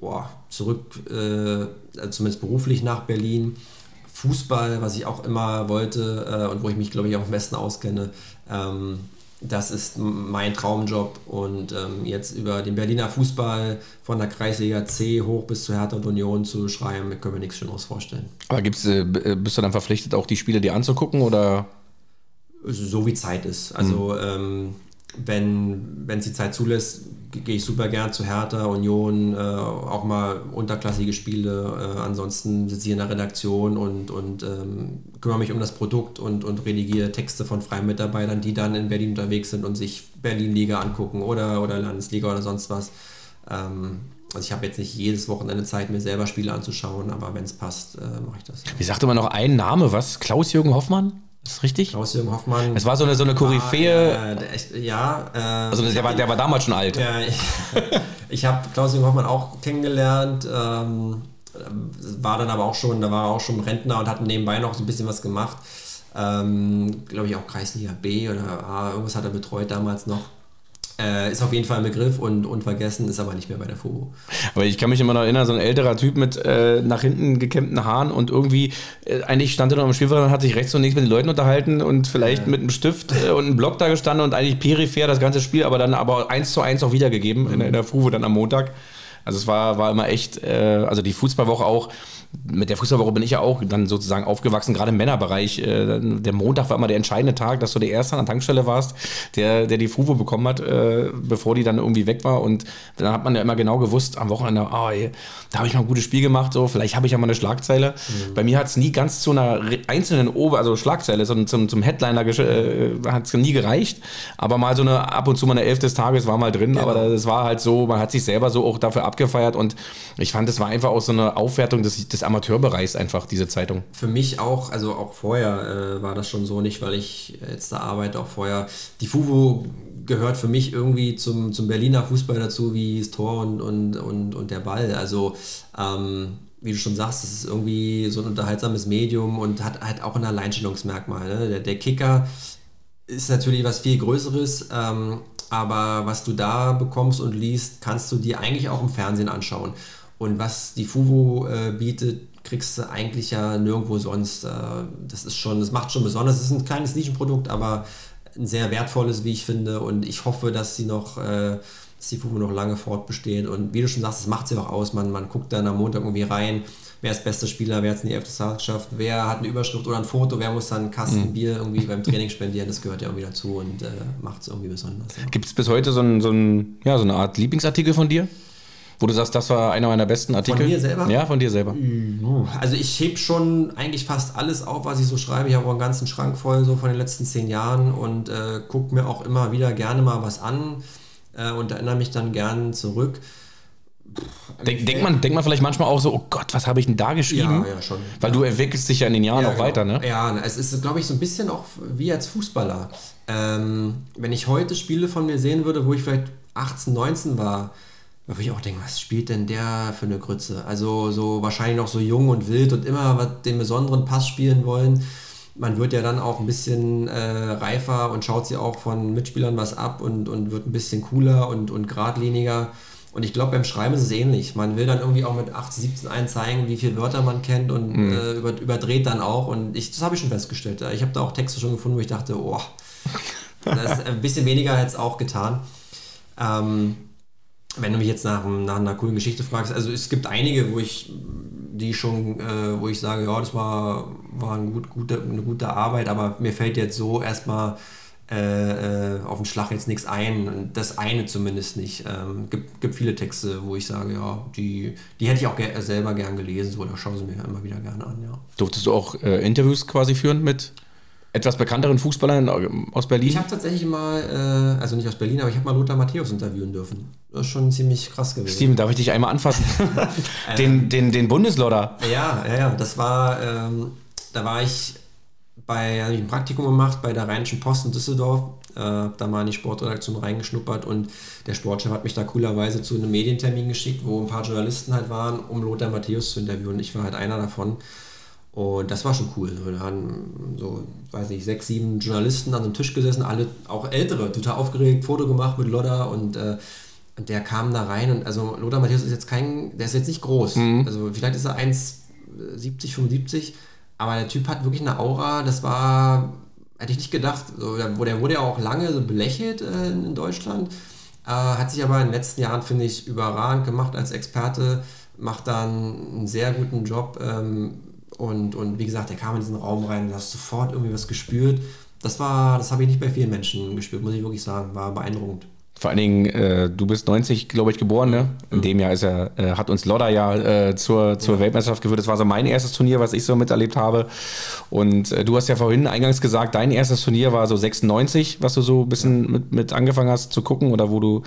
boah, zurück, äh, zumindest beruflich nach Berlin. Fußball, was ich auch immer wollte äh, und wo ich mich, glaube ich, auch am besten auskenne. Ähm, das ist mein Traumjob und ähm, jetzt über den Berliner Fußball von der Kreisliga C hoch bis zur Hertha und Union zu schreiben, können wir nichts Schöneres vorstellen. Aber gibt's, äh, äh, bist du dann verpflichtet, auch die Spiele dir anzugucken oder? So wie Zeit ist. Also mhm. ähm, wenn es die Zeit zulässt, gehe ich super gern zu Hertha, Union, äh, auch mal unterklassige Spiele. Äh, ansonsten sitze ich in der Redaktion und, und ähm, kümmere mich um das Produkt und, und redigiere Texte von freien Mitarbeitern, die dann in Berlin unterwegs sind und sich Berlin-Liga angucken oder, oder Landesliga oder sonst was. Ähm, also ich habe jetzt nicht jedes Wochenende Zeit, mir selber Spiele anzuschauen, aber wenn es passt, äh, mache ich das. Wie sagte man noch einen Name, was? Klaus-Jürgen Hoffmann? Ist richtig? Klaus-Jürgen Hoffmann. Es war so eine, so eine Koryphäe. Äh, ja. Äh, also der war, der war damals schon alt. Ja, ich, ich habe Klaus-Jürgen Hoffmann auch kennengelernt. Ähm, war dann aber auch schon, da war er auch schon Rentner und hat nebenbei noch so ein bisschen was gemacht. Ähm, Glaube ich auch Kreisliga B oder A, irgendwas hat er betreut damals noch. Äh, ist auf jeden Fall ein Begriff und unvergessen, ist aber nicht mehr bei der FOBO. Aber ich kann mich immer noch erinnern, so ein älterer Typ mit äh, nach hinten gekämmten Haaren und irgendwie, äh, eigentlich stand er noch am Spielfeld und hat sich rechts und links mit den Leuten unterhalten und vielleicht mit einem Stift äh, und einem Block da gestanden und eigentlich peripher das ganze Spiel, aber dann aber eins zu eins auch wiedergegeben mhm. in, in der FUVO dann am Montag. Also es war, war immer echt, äh, also die Fußballwoche auch mit der Fußballwoche bin ich ja auch dann sozusagen aufgewachsen, gerade im Männerbereich. Äh, der Montag war immer der entscheidende Tag, dass du der Erste an der Tankstelle warst, der, der die Fuvo bekommen hat, äh, bevor die dann irgendwie weg war. Und dann hat man ja immer genau gewusst, am Wochenende, oh, ey, da habe ich mal ein gutes Spiel gemacht, so, vielleicht habe ich ja mal eine Schlagzeile. Mhm. Bei mir hat es nie ganz zu einer einzelnen Ober-, also Schlagzeile, sondern zum, zum Headliner äh, hat es nie gereicht. Aber mal so eine, ab und zu mal eine Elf des Tages war mal drin, genau. aber das war halt so, man hat sich selber so auch dafür abgefeiert und ich fand, es war einfach auch so eine Aufwertung des, des Amateurbereichs einfach, diese Zeitung. Für mich auch, also auch vorher äh, war das schon so, nicht weil ich jetzt da arbeite, auch vorher. Die FUVO gehört für mich irgendwie zum, zum Berliner Fußball dazu, wie das Tor und, und, und, und der Ball. Also, ähm, wie du schon sagst, es ist irgendwie so ein unterhaltsames Medium und hat halt auch ein Alleinstellungsmerkmal. Ne? Der, der Kicker ist natürlich was viel Größeres, ähm, aber was du da bekommst und liest, kannst du dir eigentlich auch im Fernsehen anschauen. Und was die FUVO äh, bietet, kriegst du eigentlich ja nirgendwo sonst. Äh, das ist schon, das macht schon besonders. Es ist ein kleines Nischenprodukt, aber ein sehr wertvolles, wie ich finde. Und ich hoffe, dass sie noch, äh, dass die FUVO noch lange fortbesteht. Und wie du schon sagst, das macht sie auch aus. Man, man guckt dann am Montag irgendwie rein, wer ist bester Spieler, wer hat es in die elfte geschafft, wer hat eine Überschrift oder ein Foto, wer muss dann einen Kasten mhm. Bier irgendwie beim Training spendieren. Das gehört ja irgendwie dazu und äh, macht es irgendwie besonders. Ja. Gibt es bis heute so, ein, so, ein, ja, so eine Art Lieblingsartikel von dir? Wo du sagst, das war einer meiner besten Artikel. Von dir selber? Ja, von dir selber. Also ich heb schon eigentlich fast alles auf, was ich so schreibe. Ich habe auch einen ganzen Schrank voll so von den letzten zehn Jahren und äh, gucke mir auch immer wieder gerne mal was an äh, und erinnere mich dann gern zurück. Denk, denkt, man, denkt man vielleicht manchmal auch so, oh Gott, was habe ich denn da geschrieben? Ja, ja, schon. Weil ja. du entwickelst dich ja in den Jahren ja, auch genau. weiter, ne? Ja, es ist, glaube ich, so ein bisschen auch wie als Fußballer. Ähm, wenn ich heute Spiele von mir sehen würde, wo ich vielleicht 18, 19 war, wo ich auch denke, was spielt denn der für eine Grütze? Also so wahrscheinlich noch so jung und wild und immer den besonderen Pass spielen wollen. Man wird ja dann auch ein bisschen äh, reifer und schaut sich auch von Mitspielern was ab und, und wird ein bisschen cooler und, und geradliniger. Und ich glaube, beim Schreiben ist es ähnlich. Man will dann irgendwie auch mit 18, 17 einen zeigen, wie viele Wörter man kennt und mhm. äh, über, überdreht dann auch. Und ich, das habe ich schon festgestellt. Ich habe da auch Texte schon gefunden, wo ich dachte, oh, das ist ein bisschen weniger jetzt auch getan. Ähm, wenn du mich jetzt nach, nach, einer coolen Geschichte fragst, also es gibt einige, wo ich die schon, äh, wo ich sage, ja, das war, war ein gut, gute, eine gute Arbeit, aber mir fällt jetzt so erstmal äh, äh auf den Schlag jetzt nichts ein. Das eine zumindest nicht. Ähm, gibt, gibt viele Texte, wo ich sage, ja, die, die hätte ich auch ge selber gern gelesen, so, da schaue sie mir immer wieder gerne an, ja. Durftest du auch äh, Interviews quasi führen mit etwas bekannteren Fußballern aus Berlin? Ich habe tatsächlich mal, äh, also nicht aus Berlin, aber ich habe mal Lothar Matthäus interviewen dürfen. Das ist schon ziemlich krass gewesen. Steven, darf ich dich einmal anfassen? den, den, den Bundeslodder. Ja, ja, ja. Das war, ähm, da war ich bei, habe ich ein Praktikum gemacht bei der Rheinischen Post in Düsseldorf. Äh, da mal in die Sportredaktion reingeschnuppert und der Sportchef hat mich da coolerweise zu einem Medientermin geschickt, wo ein paar Journalisten halt waren, um Lothar Matthäus zu interviewen. Ich war halt einer davon. Und das war schon cool. Da haben so, weiß nicht, sechs, sieben Journalisten an einem Tisch gesessen, alle auch ältere, total aufgeregt, Foto gemacht mit Lodder und, äh, der kam da rein und also Lothar Matthäus ist jetzt kein, der ist jetzt nicht groß. Mhm. Also vielleicht ist er 1,70, 75, aber der Typ hat wirklich eine Aura, das war hätte ich nicht gedacht. So, der, wurde ja auch lange so belächelt äh, in Deutschland, äh, hat sich aber in den letzten Jahren, finde ich, überragend gemacht als Experte, macht dann einen sehr guten Job. Ähm, und, und wie gesagt, der kam in diesen Raum rein, du hast sofort irgendwie was gespürt. Das war, das habe ich nicht bei vielen Menschen gespürt, muss ich wirklich sagen. War beeindruckend. Vor allen Dingen, äh, du bist 90, glaube ich, geboren, ne? In mhm. dem Jahr ist er, äh, hat uns Lodder ja äh, zur, zur ja. Weltmeisterschaft geführt. Das war so mein erstes Turnier, was ich so miterlebt habe. Und äh, du hast ja vorhin eingangs gesagt, dein erstes Turnier war so 96, was du so ein bisschen mit, mit angefangen hast zu gucken oder wo du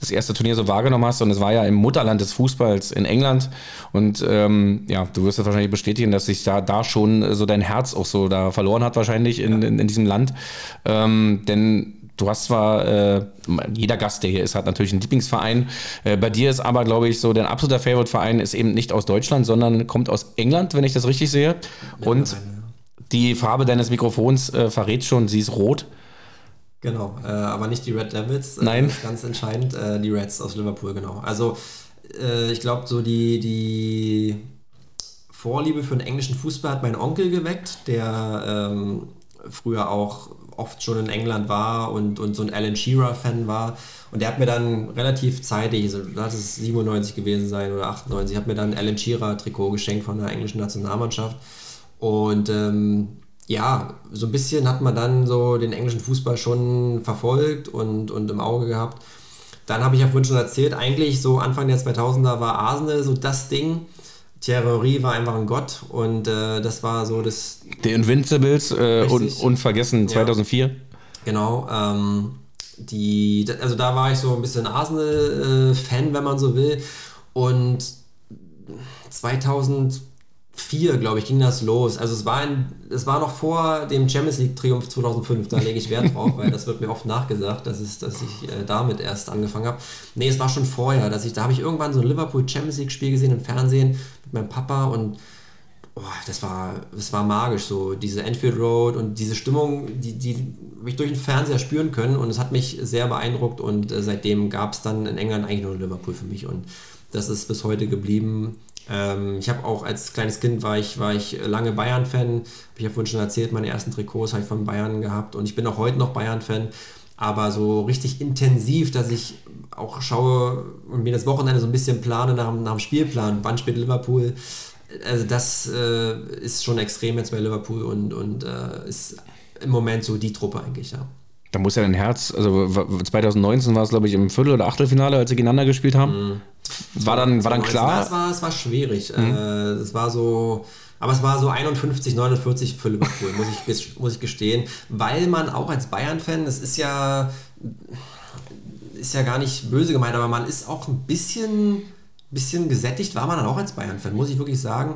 das erste Turnier so wahrgenommen hast. Und es war ja im Mutterland des Fußballs in England. Und ähm, ja, du wirst das wahrscheinlich bestätigen, dass sich da, da schon so dein Herz auch so da verloren hat, wahrscheinlich in, in, in diesem Land. Ähm, denn du hast zwar, äh, jeder Gast, der hier ist, hat natürlich einen Lieblingsverein. Äh, bei dir ist aber, glaube ich, so dein absoluter Favorite-Verein ist eben nicht aus Deutschland, sondern kommt aus England, wenn ich das richtig sehe. Und die Farbe deines Mikrofons äh, verrät schon, sie ist rot. Genau, äh, aber nicht die Red Devils. Äh, Nein. Das ist ganz entscheidend. Äh, die Reds aus Liverpool, genau. Also, ich glaube, so die, die Vorliebe für den englischen Fußball hat mein Onkel geweckt, der ähm, früher auch oft schon in England war und, und so ein Alan Shearer-Fan war. Und der hat mir dann relativ zeitig, so, lass es 97 gewesen sein oder 98, hat mir dann ein Alan Shearer-Trikot geschenkt von der englischen Nationalmannschaft. Und ähm, ja, so ein bisschen hat man dann so den englischen Fußball schon verfolgt und, und im Auge gehabt. Dann habe ich ja vorhin schon erzählt, eigentlich so Anfang der 2000er war Arsenal so das Ding. Thierry Henry war einfach ein Gott und äh, das war so das. Die Invincibles, äh, un, unvergessen 2004. Ja. Genau. Ähm, die, also da war ich so ein bisschen Arsenal-Fan, wenn man so will. Und 2000 2004, glaube ich, ging das los. Also es war, ein, es war noch vor dem Champions League Triumph 2005, da lege ich Wert drauf, weil das wird mir oft nachgesagt, dass, es, dass ich äh, damit erst angefangen habe. Nee, es war schon vorher, dass ich, da habe ich irgendwann so ein Liverpool Champions League Spiel gesehen im Fernsehen mit meinem Papa und oh, das, war, das war magisch, so diese Enfield Road und diese Stimmung, die, die habe ich durch den Fernseher spüren können und es hat mich sehr beeindruckt und äh, seitdem gab es dann in England eigentlich nur Liverpool für mich und das ist bis heute geblieben ähm, ich habe auch als kleines Kind war ich, war ich lange Bayern-Fan. Ich habe vorhin schon erzählt, meine ersten Trikots habe ich von Bayern gehabt und ich bin auch heute noch Bayern-Fan. Aber so richtig intensiv, dass ich auch schaue und mir das Wochenende so ein bisschen plane nach, nach dem Spielplan. Wann spielt Liverpool? Also das äh, ist schon extrem jetzt bei Liverpool und, und äh, ist im Moment so die Truppe eigentlich, ja. Da muss ja dein Herz, also 2019 war es, glaube ich, im Viertel- oder Achtelfinale, als sie gegeneinander gespielt haben. Mhm. War dann, war dann klar? Es war, es war schwierig. Mhm. Äh, es war so, aber es war so 51, 49 für Liverpool, muss ich, muss ich gestehen. Weil man auch als Bayern-Fan, das ist ja, ist ja gar nicht böse gemeint, aber man ist auch ein bisschen, bisschen gesättigt, war man dann auch als Bayern-Fan, muss ich wirklich sagen.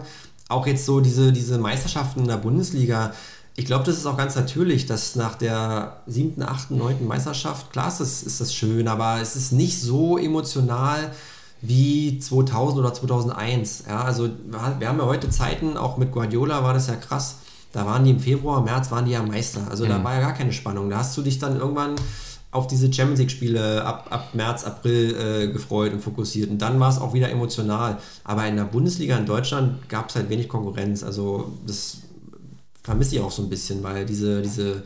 Auch jetzt so diese, diese Meisterschaften in der Bundesliga, ich glaube, das ist auch ganz natürlich, dass nach der siebten, achten, neunten Meisterschaft, klar ist das, ist das schön, aber es ist nicht so emotional wie 2000 oder 2001. Ja, also wir haben ja heute Zeiten, auch mit Guardiola war das ja krass, da waren die im Februar, März waren die ja Meister. Also mhm. da war ja gar keine Spannung. Da hast du dich dann irgendwann auf diese Champions League-Spiele ab, ab März, April äh, gefreut und fokussiert. Und dann war es auch wieder emotional. Aber in der Bundesliga in Deutschland gab es halt wenig Konkurrenz. Also das vermisse ich auch so ein bisschen, weil diese, diese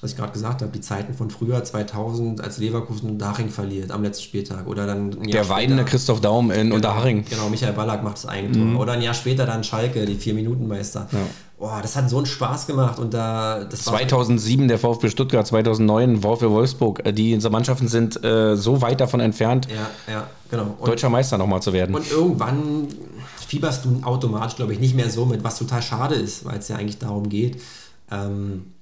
was ich gerade gesagt habe, die Zeiten von früher, 2000, als Leverkusen Unterhaching verliert am letzten Spieltag. Oder dann Der weidende Christoph Daum in genau, Unterhaching. Genau, Michael Ballack macht das Eigentor. Mhm. Oder ein Jahr später dann Schalke, die Vier-Minuten-Meister. Ja. Boah, das hat so einen Spaß gemacht und da 2007 der VfB Stuttgart, 2009 VfB Wolfsburg, äh, die Mannschaften sind äh, so weit davon entfernt, ja, ja, genau. Und, deutscher Meister nochmal zu werden. Und irgendwann fieberst du automatisch, glaube ich, nicht mehr so mit, was total schade ist, weil es ja eigentlich darum geht. Ähm,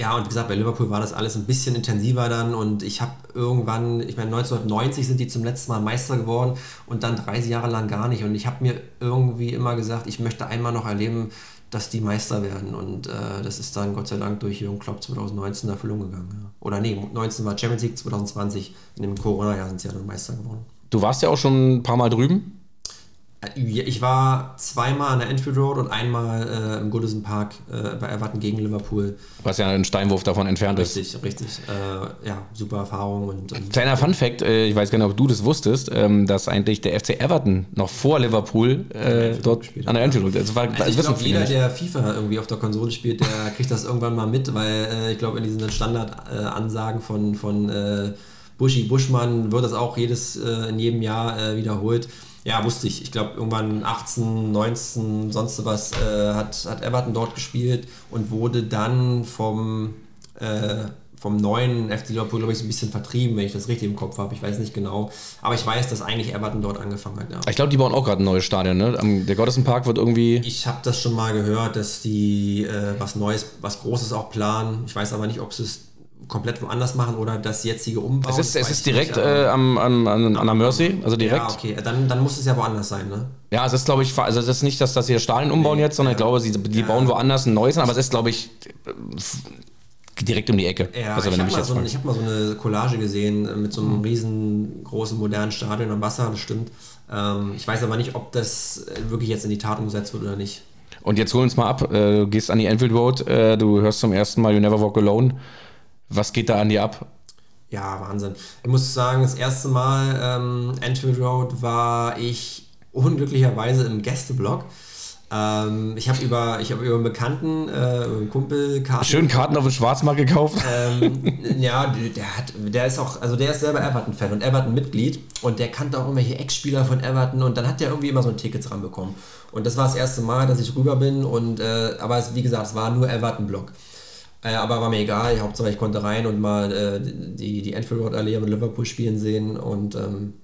ja, und wie gesagt, bei Liverpool war das alles ein bisschen intensiver dann und ich habe irgendwann, ich meine 1990 sind die zum letzten Mal Meister geworden und dann 30 Jahre lang gar nicht und ich habe mir irgendwie immer gesagt, ich möchte einmal noch erleben, dass die Meister werden und äh, das ist dann Gott sei Dank durch Jürgen Klopp 2019 in Erfüllung gegangen. Ja. Oder nee, 19 war Champions League, 2020 in dem Corona-Jahr sind sie ja dann Meister geworden. Du warst ja auch schon ein paar Mal drüben? Ich war zweimal an der Enfield Road und einmal äh, im Goodison Park äh, bei Everton gegen Liverpool. Was ja ein Steinwurf davon entfernt richtig, ist. Richtig, richtig. Äh, ja, super Erfahrung. Und, und Kleiner Fun Fact, äh, ich weiß gar nicht, ob du das wusstest, ähm, dass eigentlich der FC Everton noch vor Liverpool äh, dort an der Enfield Road. Das war, also ich glaube, jeder, der FIFA irgendwie auf der Konsole spielt, der kriegt das irgendwann mal mit, weil äh, ich glaube, in diesen Standardansagen von, von Buschi Buschmann wird das auch jedes, in jedem Jahr wiederholt ja, wusste ich. Ich glaube, irgendwann 18, 19, sonst was äh, hat, hat Everton dort gespielt und wurde dann vom, äh, vom neuen FC Liverpool, glaube ich, so ein bisschen vertrieben, wenn ich das richtig im Kopf habe. Ich weiß nicht genau. Aber ich weiß, dass eigentlich Everton dort angefangen hat. Ja. Ich glaube, die bauen auch gerade ein neues Stadion. Ne? Der Park wird irgendwie. Ich habe das schon mal gehört, dass die äh, was Neues, was Großes auch planen. Ich weiß aber nicht, ob sie es komplett woanders machen oder das jetzige umbauen. Es ist, es ist direkt nicht, äh, am, an, an, an der Mercy, also direkt. Ja, okay, dann, dann muss es ja woanders sein, ne? Ja, es ist, glaube ich, also es ist nicht, dass das hier Stadien umbauen nee, jetzt, sondern ja. ich glaube, sie, die ja. bauen woanders ein neues, aber es ist, glaube ich, direkt um die Ecke. Ja, also, ich habe mal, so, hab mal so eine Collage gesehen mit so einem mhm. riesengroßen modernen Stadion am Wasser, das stimmt. Ähm, ich weiß aber nicht, ob das wirklich jetzt in die Tat umgesetzt wird oder nicht. Und jetzt hol uns mal ab, äh, du gehst an die Enfield Road, äh, du hörst zum ersten Mal You Never Walk Alone. Was geht da an dir ab? Ja, Wahnsinn. Ich muss sagen, das erste Mal ähm, Enfield Road war ich unglücklicherweise im Gästeblock. Ähm, ich habe über, hab über einen Bekannten, äh, einen Kumpel Karten. Schön Karten auf dem Schwarzmarkt gekauft. Ähm, ja, der, hat, der ist auch, also der ist selber Everton-Fan und Everton-Mitglied und der kannte auch irgendwelche Ex-Spieler von Everton und dann hat der irgendwie immer so ein Ticket ranbekommen. Und das war das erste Mal, dass ich rüber bin und, äh, aber es, wie gesagt, es war nur Everton-Block. Äh, aber war mir egal, Hauptsache ich konnte rein und mal äh, die, die Enfield Road Allee mit Liverpool spielen sehen und ähm,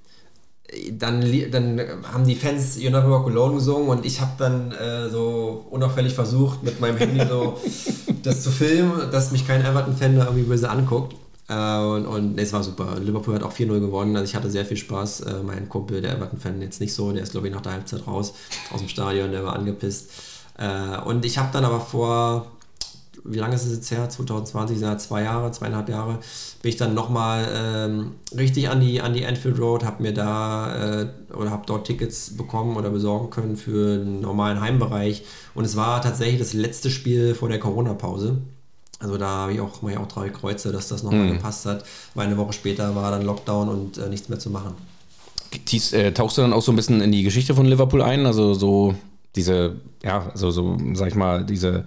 dann, dann haben die Fans You Never Walk Alone gesungen und ich habe dann äh, so unauffällig versucht, mit meinem Handy so das zu filmen, dass mich kein Everton-Fan da irgendwie böse anguckt. Äh, und, und es war super. Liverpool hat auch 4-0 gewonnen, also ich hatte sehr viel Spaß. Äh, mein Kumpel, der Everton-Fan, jetzt nicht so, der ist glaube ich nach der Halbzeit raus aus dem Stadion, der war angepisst. Äh, und ich habe dann aber vor wie lange ist es jetzt her? 2020, sind zwei Jahre, zweieinhalb Jahre, bin ich dann nochmal ähm, richtig an die, an die Enfield Road, habe mir da äh, oder habe dort Tickets bekommen oder besorgen können für einen normalen Heimbereich. Und es war tatsächlich das letzte Spiel vor der Corona-Pause. Also da habe ich auch, ich auch drei Kreuze, dass das nochmal mhm. gepasst hat, weil eine Woche später war dann Lockdown und äh, nichts mehr zu machen. Äh, tauchst du dann auch so ein bisschen in die Geschichte von Liverpool ein? Also so diese, ja, also so, sag ich mal, diese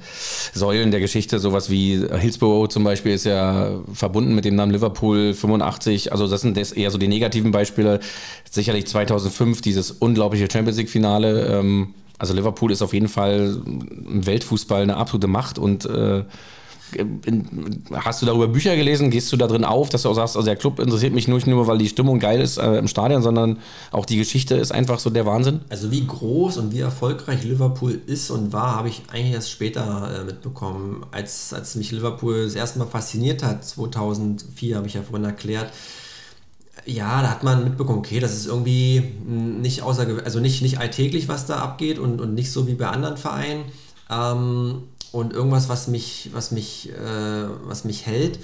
Säulen der Geschichte, sowas wie Hillsborough zum Beispiel ist ja verbunden mit dem Namen Liverpool 85, also das sind eher so die negativen Beispiele. Sicherlich 2005 dieses unglaubliche Champions League Finale. Ähm, also Liverpool ist auf jeden Fall im Weltfußball eine absolute Macht und äh, Hast du darüber Bücher gelesen? Gehst du da drin auf, dass du auch sagst, also der Club interessiert mich nicht nur, weil die Stimmung geil ist äh, im Stadion, sondern auch die Geschichte ist einfach so der Wahnsinn? Also wie groß und wie erfolgreich Liverpool ist und war, habe ich eigentlich erst später äh, mitbekommen. Als, als mich Liverpool das erste Mal fasziniert hat, 2004, habe ich ja vorhin erklärt, ja, da hat man mitbekommen, okay, das ist irgendwie nicht außergewöhnlich, also nicht, nicht alltäglich, was da abgeht und, und nicht so wie bei anderen Vereinen. Ähm, und irgendwas, was mich, was mich, äh, was mich hält.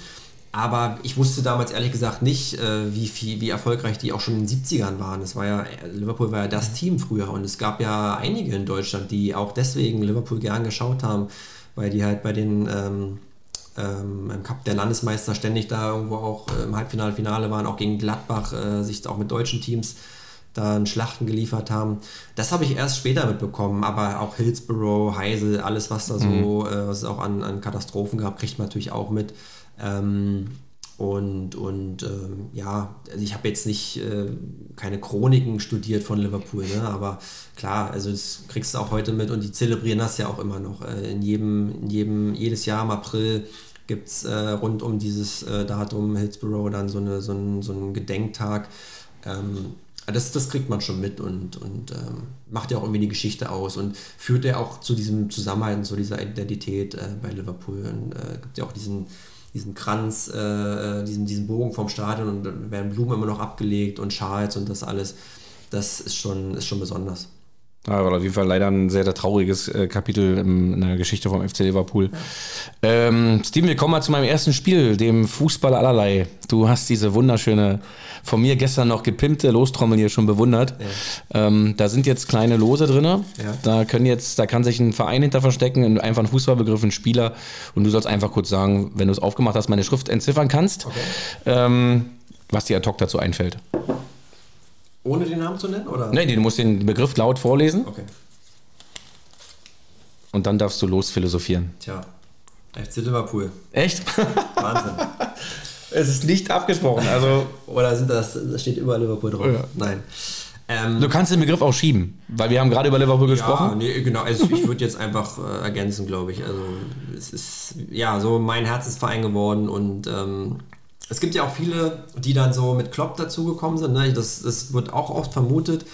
Aber ich wusste damals ehrlich gesagt nicht, äh, wie, viel, wie erfolgreich die auch schon in den 70ern waren. Es war ja, Liverpool war ja das mhm. Team früher und es gab ja einige in Deutschland, die auch deswegen Liverpool gern geschaut haben, weil die halt bei den ähm, ähm, im Cup der Landesmeister ständig da irgendwo auch äh, im Halbfinale, Finale waren, auch gegen Gladbach, äh, sich auch mit deutschen Teams da einen Schlachten geliefert haben. Das habe ich erst später mitbekommen, aber auch Hillsborough, Heisel, alles, was da so, mhm. äh, was es auch an, an Katastrophen gab, kriegt man natürlich auch mit. Ähm, und und ähm, ja, also ich habe jetzt nicht äh, keine Chroniken studiert von Liverpool, ne? aber klar, also das kriegst du auch heute mit und die zelebrieren das ja auch immer noch. Äh, in jedem, in jedem, jedes Jahr im April gibt es äh, rund um dieses äh, Datum Hillsborough dann so, eine, so, einen, so einen Gedenktag. Ähm, das, das kriegt man schon mit und, und ähm, macht ja auch irgendwie die Geschichte aus und führt ja auch zu diesem Zusammenhalt zu dieser Identität äh, bei Liverpool. Und äh, gibt ja auch diesen, diesen Kranz, äh, äh diesen, diesen Bogen vom Stadion und dann werden Blumen immer noch abgelegt und Schals und das alles. Das ist schon, ist schon besonders. Ja, war auf jeden Fall leider ein sehr, sehr trauriges äh, Kapitel in, der Geschichte vom FC Liverpool. Ja. Ähm, Steven, wir kommen mal zu meinem ersten Spiel, dem Fußball allerlei. Du hast diese wunderschöne, von mir gestern noch gepimpte Lostrommel hier schon bewundert. Ja. Ähm, da sind jetzt kleine Lose drin. Ja. Da können jetzt, da kann sich ein Verein hinter verstecken, einfach ein Fußballbegriff, ein Spieler. Und du sollst einfach kurz sagen, wenn du es aufgemacht hast, meine Schrift entziffern kannst, okay. ähm, was dir ad hoc dazu einfällt. Ohne den Namen zu nennen? Oder? Nein, du musst den Begriff laut vorlesen. Okay. Und dann darfst du losphilosophieren. Tja, FC Liverpool. Echt? Wahnsinn. es ist nicht abgesprochen. Also Oder sind das, da steht überall Liverpool drauf? Ja. Nein. Ähm, du kannst den Begriff auch schieben, weil wir haben gerade über Liverpool gesprochen. Ja, nee, genau. Also ich würde jetzt einfach äh, ergänzen, glaube ich. Also es ist ja so mein Herzensverein geworden und ähm, es gibt ja auch viele, die dann so mit Klopp dazugekommen sind. Ne? Das, das wird auch oft vermutet,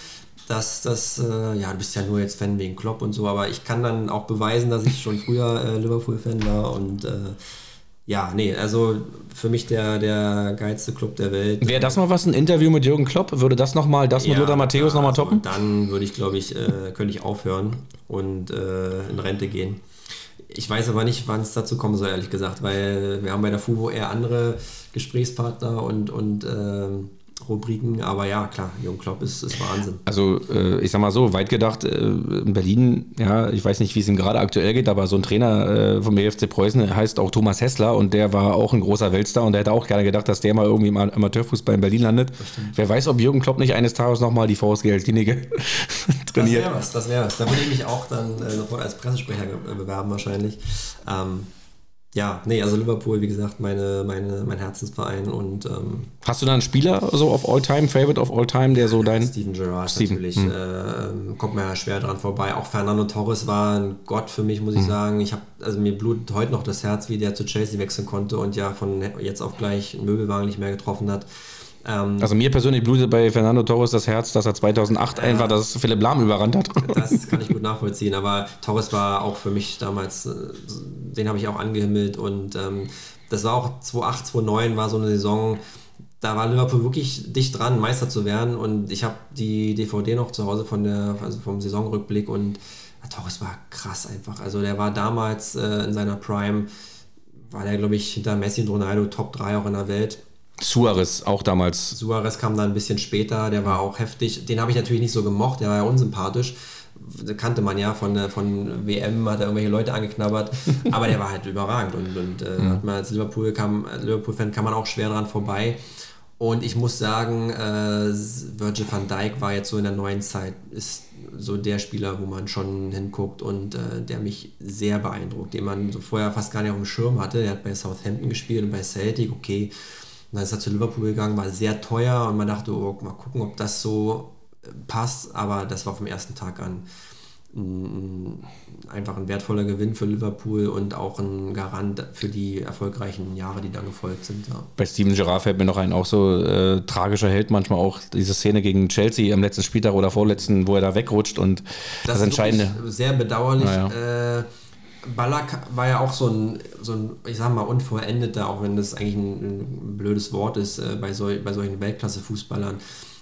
dass das, äh, ja, du bist ja nur jetzt Fan wegen Klopp und so, aber ich kann dann auch beweisen, dass ich schon früher äh, Liverpool-Fan war und äh, ja, nee, also für mich der, der geilste Club der Welt. Wäre das mal was, ein Interview mit Jürgen Klopp? Würde das nochmal, das mit ja, Lothar Matthäus nochmal also toppen? Dann würde ich, glaube ich, äh, könnte ich aufhören und äh, in Rente gehen. Ich weiß aber nicht, wann es dazu kommen soll, ehrlich gesagt, weil wir haben bei der FUBO eher andere Gesprächspartner und, und äh, Rubriken, aber ja, klar, Jürgen Klopp ist, ist Wahnsinn. Also, äh, ich sag mal so, weit gedacht, äh, in Berlin, ja, ich weiß nicht, wie es ihm gerade aktuell geht, aber so ein Trainer äh, vom BFC Preußen heißt auch Thomas Hessler und der war auch ein großer Weltstar und der hätte auch gerne gedacht, dass der mal irgendwie im Amateurfußball in Berlin landet. Wer weiß, ob Jürgen Klopp nicht eines Tages nochmal die VSG-Klinik trainiert. Das wäre was, das wäre was. Da würde ich mich auch dann äh, sofort als Pressesprecher bewerben wahrscheinlich. Ähm, ja, nee, also Liverpool, wie gesagt, meine, meine, mein Herzensverein und ähm, Hast du da einen Spieler so of all time, Favorite of all time, der so dein. Steven Gerrard Steven. natürlich. Hm. Äh, kommt mir ja schwer dran vorbei. Auch Fernando Torres war ein Gott für mich, muss ich hm. sagen. Ich habe, also mir blutet heute noch das Herz, wie der zu Chelsea wechseln konnte und ja von jetzt auf gleich einen Möbelwagen nicht mehr getroffen hat. Ähm, also mir persönlich blutet bei Fernando Torres das Herz, dass er 2008 äh, einfach das Philipp Lahm überrannt hat. Das kann ich gut nachvollziehen, aber Torres war auch für mich damals, äh, den habe ich auch angehimmelt und ähm, das war auch 2008, 2009 war so eine Saison, da war Liverpool wirklich dicht dran, Meister zu werden und ich habe die DVD noch zu Hause von der, also vom Saisonrückblick und Torres war krass einfach. Also der war damals äh, in seiner Prime, war der glaube ich hinter Messi und Ronaldo Top 3 auch in der Welt Suarez auch damals. Suarez kam dann ein bisschen später, der war auch heftig. Den habe ich natürlich nicht so gemocht, der war ja unsympathisch. Das kannte man ja von, von WM, hat er irgendwelche Leute angeknabbert, aber der war halt überragend und, und äh, mhm. als Liverpool kam, Liverpool-Fan kann man auch schwer dran vorbei. Und ich muss sagen, äh, Virgil van Dijk war jetzt so in der neuen Zeit, ist so der Spieler, wo man schon hinguckt und äh, der mich sehr beeindruckt, den man so vorher fast gar nicht auf dem Schirm hatte. Der hat bei Southampton gespielt und bei Celtic, okay, und dann ist er zu Liverpool gegangen, war sehr teuer und man dachte, oh, mal gucken, ob das so äh, passt. Aber das war vom ersten Tag an einfach ein wertvoller Gewinn für Liverpool und auch ein Garant für die erfolgreichen Jahre, die dann gefolgt sind. Ja. Bei Steven Gerrard fällt mir noch ein, auch so äh, tragischer Held manchmal auch diese Szene gegen Chelsea am letzten Spieltag oder vorletzten, wo er da wegrutscht und das, das Entscheidende. Sehr bedauerlich. Ja. Äh, Ballack war ja auch so ein, so ein, ich sag mal, unvollendeter, auch wenn das eigentlich ein, ein blödes Wort ist äh, bei, sol, bei solchen Weltklasse-Fußballern.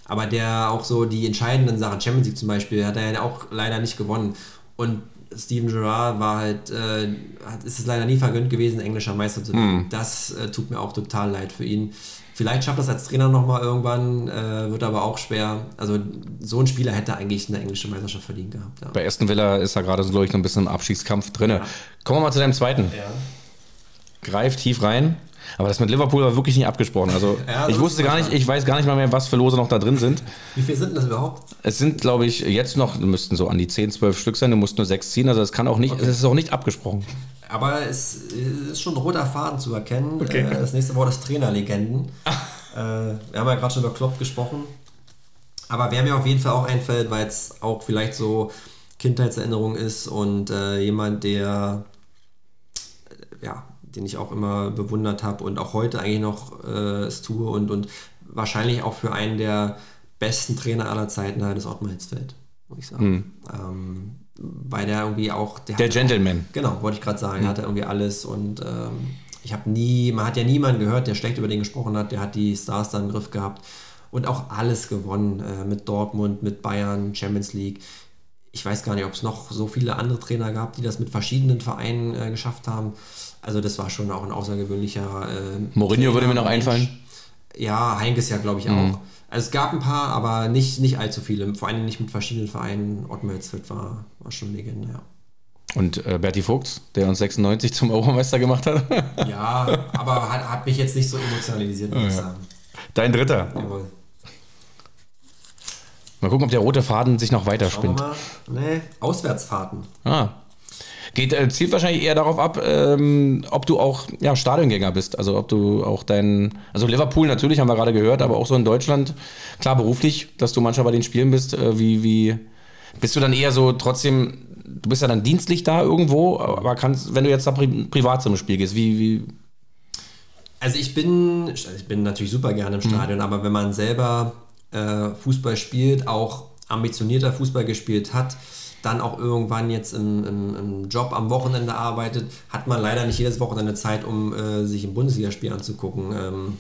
Aber der auch so die entscheidenden Sachen, Champions League zum Beispiel, hat er ja auch leider nicht gewonnen. Und Steven Gerrard war halt, äh, hat, ist es leider nie vergönnt gewesen, englischer Meister zu werden. Mm. Das äh, tut mir auch total leid für ihn. Vielleicht schafft das als Trainer nochmal irgendwann, äh, wird aber auch schwer. Also so ein Spieler hätte eigentlich eine englische Meisterschaft verdient gehabt. Ja. Bei Aston Villa ist er gerade so, glaube ich, noch ein bisschen im Abschiedskampf drin. Ja. Kommen wir mal zu deinem zweiten. Ja. Greif tief rein. Aber das mit Liverpool war wirklich nicht abgesprochen. Also ja, ich wusste gar nicht, ich weiß gar nicht mal mehr, was für Lose noch da drin sind. Wie viel sind das überhaupt? Es sind, glaube ich, jetzt noch, müssten so an die 10, 12 Stück sein. Du musst nur 6 ziehen. Also es kann auch nicht, okay. es ist auch nicht abgesprochen. Aber es ist schon ein roter Faden zu erkennen. Okay. Äh, das nächste Wort ist Trainerlegenden. äh, wir haben ja gerade schon über Klopp gesprochen. Aber wer mir auf jeden Fall auch einfällt, weil es auch vielleicht so Kindheitserinnerung ist und äh, jemand, der äh, ja, den ich auch immer bewundert habe und auch heute eigentlich noch äh, es tue und, und wahrscheinlich auch für einen der besten Trainer aller Zeiten halt ist Ottmar Hitzfeld, muss ich sagen. Hm. Ähm, weil der irgendwie auch. Der, der Gentleman. Auch, genau, wollte ich gerade sagen. Hat er irgendwie alles und ähm, ich habe nie, man hat ja niemanden gehört, der schlecht über den gesprochen hat. Der hat die Stars da im Griff gehabt und auch alles gewonnen äh, mit Dortmund, mit Bayern, Champions League. Ich weiß gar nicht, ob es noch so viele andere Trainer gab, die das mit verschiedenen Vereinen äh, geschafft haben. Also das war schon auch ein außergewöhnlicher. Äh, Mourinho würde mir noch einfallen. Ja, Heinkes ja, glaube ich, mhm. auch. Also es gab ein paar, aber nicht, nicht allzu viele. Vor allem nicht mit verschiedenen Vereinen. Ottmar Hitzfeld war, war schon Legende, ja. Und äh, Berti Vogts, der uns 96 zum Europameister gemacht hat. ja, aber hat, hat, mich jetzt nicht so emotionalisiert, muss oh, ich ja. sagen. Dein dritter. Jawohl. Mal gucken, ob der rote Faden sich noch weiter spinnt. Nee, Auswärtsfahrten. Ah. Geht, äh, zielt wahrscheinlich eher darauf ab, ähm, ob du auch ja, Stadiongänger bist. Also ob du auch dein. Also Liverpool natürlich haben wir gerade gehört, aber auch so in Deutschland, klar beruflich, dass du manchmal bei den Spielen bist. Äh, wie, wie bist du dann eher so trotzdem, du bist ja dann dienstlich da irgendwo, aber kannst, wenn du jetzt da pri privat zum Spiel gehst, wie, wie. Also ich bin, ich bin natürlich super gerne im mhm. Stadion, mhm. aber wenn man selber äh, Fußball spielt, auch ambitionierter Fußball gespielt hat, dann auch irgendwann jetzt im, im, im, Job am Wochenende arbeitet, hat man leider nicht jedes Wochenende Zeit, um äh, sich ein Bundesligaspiel anzugucken. Ähm,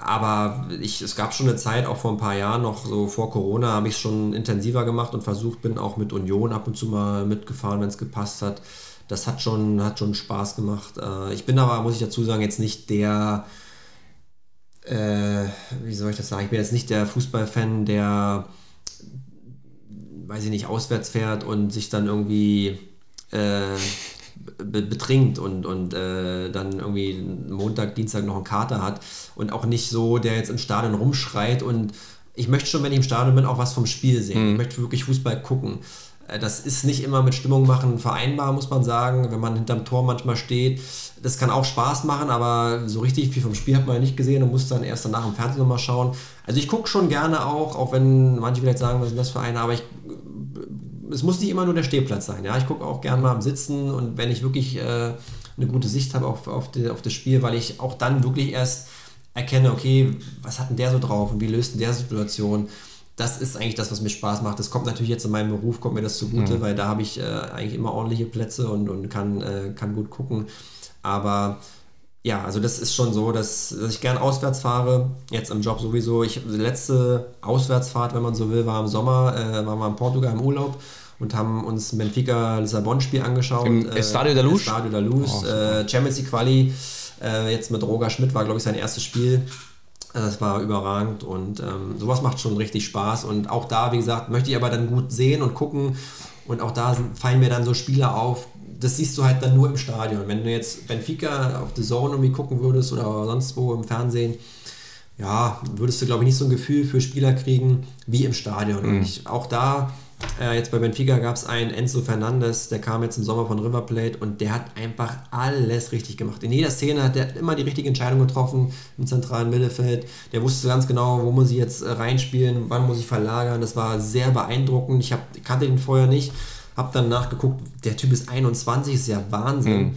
aber ich, es gab schon eine Zeit, auch vor ein paar Jahren, noch so vor Corona, habe ich es schon intensiver gemacht und versucht, bin auch mit Union ab und zu mal mitgefahren, wenn es gepasst hat. Das hat schon, hat schon Spaß gemacht. Äh, ich bin aber, muss ich dazu sagen, jetzt nicht der, äh, wie soll ich das sagen, ich bin jetzt nicht der Fußballfan, der weiß ich nicht, auswärts fährt und sich dann irgendwie äh, be betrinkt und, und äh, dann irgendwie Montag, Dienstag noch einen Kater hat und auch nicht so, der jetzt im Stadion rumschreit und ich möchte schon, wenn ich im Stadion bin, auch was vom Spiel sehen. Mhm. Ich möchte wirklich Fußball gucken. Äh, das ist nicht immer mit Stimmung machen vereinbar, muss man sagen, wenn man hinterm Tor manchmal steht. Das kann auch Spaß machen, aber so richtig viel vom Spiel hat man ja nicht gesehen und muss dann erst danach im Fernsehen nochmal schauen. Also ich gucke schon gerne auch, auch wenn manche vielleicht sagen, was sind das für eine, aber ich, es muss nicht immer nur der Stehplatz sein. Ja? Ich gucke auch gerne mal am Sitzen und wenn ich wirklich äh, eine gute Sicht habe auf, auf, auf das Spiel, weil ich auch dann wirklich erst erkenne, okay, was hat denn der so drauf und wie löst denn der Situation? Das ist eigentlich das, was mir Spaß macht. Das kommt natürlich jetzt in meinem Beruf, kommt mir das zugute, mhm. weil da habe ich äh, eigentlich immer ordentliche Plätze und, und kann, äh, kann gut gucken. Aber ja, also das ist schon so, dass, dass ich gern auswärts fahre, jetzt im Job sowieso. Ich, die letzte Auswärtsfahrt, wenn man so will, war im Sommer, äh, waren wir in Portugal im Urlaub und haben uns Benfica Lissabon-Spiel angeschaut. Im äh, Estadio da Luz? Estadio da Luz, oh, äh, Champions League Quali. Äh, jetzt mit Roger Schmidt war, glaube ich, sein erstes Spiel. Das war überragend und ähm, sowas macht schon richtig Spaß. Und auch da, wie gesagt, möchte ich aber dann gut sehen und gucken. Und auch da sind, fallen mir dann so Spieler auf. Das siehst du halt dann nur im Stadion. Wenn du jetzt Benfica auf The Zone irgendwie gucken würdest oder sonst wo im Fernsehen, ja, würdest du, glaube ich, nicht so ein Gefühl für Spieler kriegen wie im Stadion. Mhm. Und ich, auch da äh, jetzt bei Benfica gab es einen Enzo Fernandes, der kam jetzt im Sommer von River Plate und der hat einfach alles richtig gemacht. In jeder Szene hat er immer die richtige Entscheidung getroffen im zentralen Mittelfeld. Der wusste ganz genau, wo muss ich jetzt äh, reinspielen, wann muss ich verlagern. Das war sehr beeindruckend. Ich, hab, kannte ihn vorher nicht, habe dann nachgeguckt, der Typ ist 21, ist ja Wahnsinn. Mhm.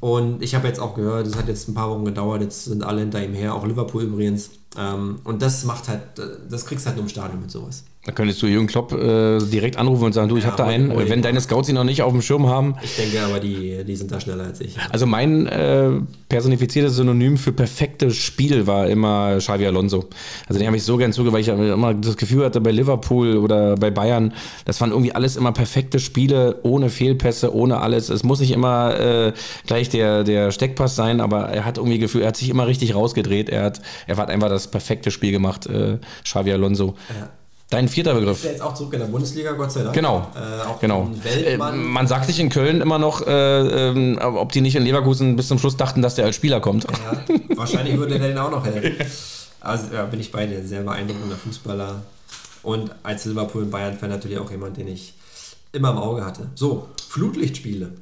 Und ich habe jetzt auch gehört, es hat jetzt ein paar Wochen gedauert, jetzt sind alle hinter ihm her, auch Liverpool übrigens. Ähm, und das macht halt, das kriegst du halt nur im Stadion mit sowas. Da könntest du Jürgen Klopp äh, direkt anrufen und sagen, du, ich ja, habe da einen, wenn deine Scouts ihn noch nicht auf dem Schirm haben. Ich denke aber, die, die sind da schneller als ich. Also mein äh, personifiziertes Synonym für perfektes Spiel war immer Xavi Alonso. Also den habe ich so gern zuge, weil ich immer das Gefühl hatte, bei Liverpool oder bei Bayern, das waren irgendwie alles immer perfekte Spiele, ohne Fehlpässe, ohne alles. Es muss nicht immer äh, gleich der, der Steckpass sein, aber er hat irgendwie Gefühl, er hat sich immer richtig rausgedreht. Er hat, er hat einfach das perfekte Spiel gemacht, äh, Xavi Alonso. Ja. Dein vierter Begriff. Ist ja jetzt auch zurück in der Bundesliga, Gott sei Dank. Genau. Äh, genau. Äh, man sagt sich in Köln immer noch, äh, äh, ob die nicht in Leverkusen bis zum Schluss dachten, dass der als Spieler kommt. Ja, wahrscheinlich würde der den auch noch helfen. Also ja, bin ich bei dir. Sehr beeindruckender Fußballer. Und als Liverpool- und Bayern-Fan natürlich auch jemand, den ich immer im Auge hatte. So, Flutlichtspiele.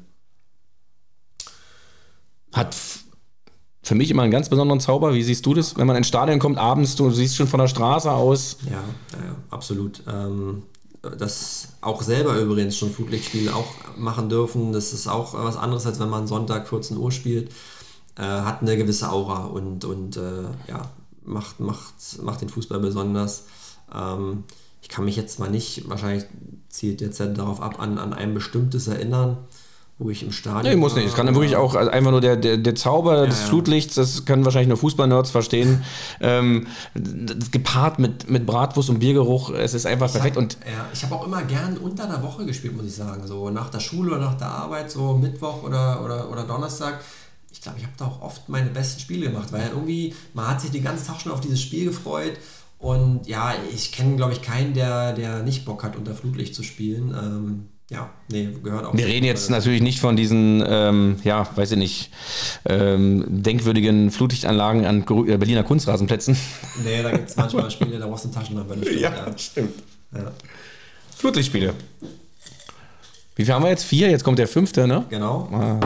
Hat für mich immer einen ganz besonderen Zauber. Wie siehst du das, wenn man ins Stadion kommt abends, du siehst schon von der Straße aus? Ja, ja absolut. Ähm, das auch selber übrigens schon Flutlichtspiele auch machen dürfen, das ist auch was anderes, als wenn man Sonntag 14 Uhr spielt. Äh, hat eine gewisse Aura und, und äh, ja, macht, macht, macht den Fußball besonders. Ähm, ich kann mich jetzt mal nicht, wahrscheinlich zielt jetzt darauf ab, an, an ein bestimmtes erinnern. Wo ich im Stadion. Nee, muss nicht. Es kann dann wirklich auch also einfach nur der, der, der Zauber ja, des ja. Flutlichts, das können wahrscheinlich nur Fußballnerds verstehen. ähm, gepaart mit, mit Bratwurst und Biergeruch, es ist einfach ich perfekt. Hab, und ja, ich habe auch immer gern unter der Woche gespielt, muss ich sagen. So nach der Schule oder nach der Arbeit, so Mittwoch oder, oder, oder Donnerstag. Ich glaube, ich habe da auch oft meine besten Spiele gemacht, weil irgendwie, man hat sich den ganzen Tag schon auf dieses Spiel gefreut. Und ja, ich kenne, glaube ich, keinen, der, der nicht Bock hat, unter Flutlicht zu spielen. Ähm, ja, nee, gehört auch. Wir reden jetzt natürlich nicht von diesen, ähm, ja, weiß ich nicht, ähm, denkwürdigen Flutlichtanlagen an äh, Berliner Kunstrasenplätzen. Nee, da gibt es manchmal Spiele, da brauchst du eine Taschenlampe. Ja, ja, stimmt. Ja. Flutlichtspiele. Wie viel haben wir jetzt? Vier? Jetzt kommt der fünfte, ne? Genau. Ah.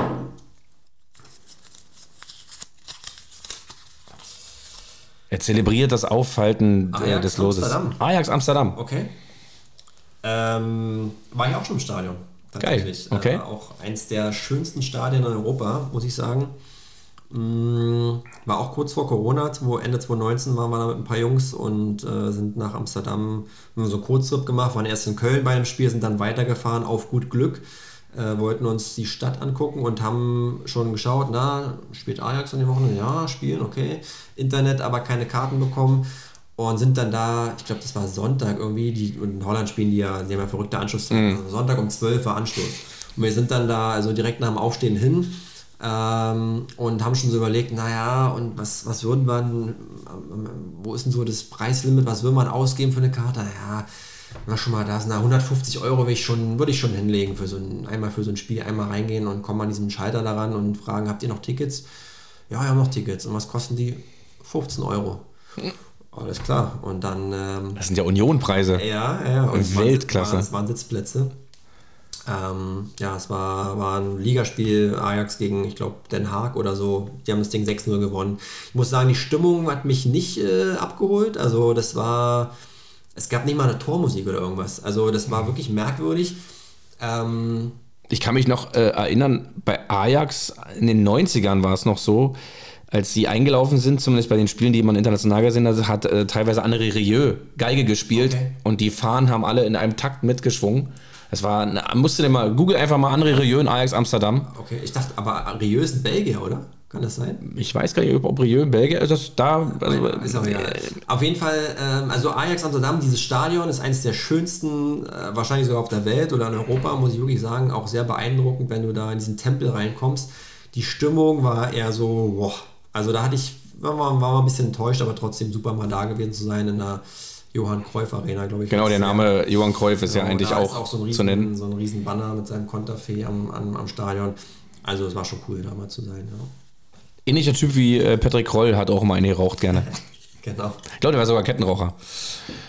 Er zelebriert das Aufhalten äh, Ajax des Loses. Amsterdam. Ajax Amsterdam. Okay. Ähm, war ich auch schon im Stadion. Tatsächlich. Geil. Okay. Äh, auch eins der schönsten Stadien in Europa, muss ich sagen. Mm, war auch kurz vor Corona, wo Ende 2019 waren wir da mit ein paar Jungs und äh, sind nach Amsterdam, haben so einen Kurztrip gemacht, waren erst in Köln bei einem Spiel, sind dann weitergefahren auf gut Glück, äh, wollten uns die Stadt angucken und haben schon geschaut, na, spielt Ajax in den Wochen? Ja, spielen, okay. Internet, aber keine Karten bekommen und sind dann da, ich glaube, das war Sonntag irgendwie, die, in Holland spielen die ja, die haben ja verrückte Anschlusszeit. Mhm. Also Sonntag um 12 war Anschluss. Und wir sind dann da, also direkt nach dem Aufstehen hin ähm, und haben schon so überlegt, naja, und was, was würden wir, wo ist denn so das Preislimit, was würde man ausgeben für eine Karte? Naja, war schon mal da sind 150 Euro würde ich schon, würde ich schon hinlegen für so ein, einmal für so ein Spiel, einmal reingehen und kommen an diesem Schalter daran und fragen, habt ihr noch Tickets? Ja, wir haben noch Tickets. Und was kosten die? 15 Euro. Alles klar. Und dann. Ähm, das sind ja Unionpreise. Ja, ja. Und Weltklasse. Es waren Sitzplätze. Ähm, ja, es war, war ein Ligaspiel, Ajax gegen, ich glaube, Den Haag oder so. Die haben das Ding 6-0 gewonnen. Ich muss sagen, die Stimmung hat mich nicht äh, abgeholt. Also, das war. Es gab nicht mal eine Tormusik oder irgendwas. Also, das war wirklich merkwürdig. Ähm, ich kann mich noch äh, erinnern, bei Ajax in den 90ern war es noch so, als sie eingelaufen sind, zumindest bei den Spielen, die man international gesehen hat, hat äh, teilweise André Rieu Geige gespielt okay. und die Fahnen haben alle in einem Takt mitgeschwungen. Es war, musst du dir mal, google einfach mal André Rieu in Ajax Amsterdam. Okay, ich dachte, aber Rieu ist ein Belgier, oder? Kann das sein? Ich weiß gar nicht, ob Rieu in Belgier ist. Das da, also, ist auch egal. Auf jeden Fall, ähm, also Ajax Amsterdam, dieses Stadion ist eines der schönsten, äh, wahrscheinlich sogar auf der Welt oder in Europa, muss ich wirklich sagen. Auch sehr beeindruckend, wenn du da in diesen Tempel reinkommst. Die Stimmung war eher so, boah, also da hatte ich, war, war, war ein bisschen enttäuscht, aber trotzdem super mal da gewesen zu sein in der Johann Cruyff Arena, glaube ich. Genau, der Name ja. Johann Cruyff ist genau, ja eigentlich auch, auch so riesen, zu nennen. So ein riesen Banner mit seinem Konterfee am, am, am Stadion. Also es war schon cool, da mal zu sein. Ja. Ähnlicher Typ wie äh, Patrick Kroll hat auch immer eine geraucht gerne. genau. Ich glaube, der war sogar Kettenraucher.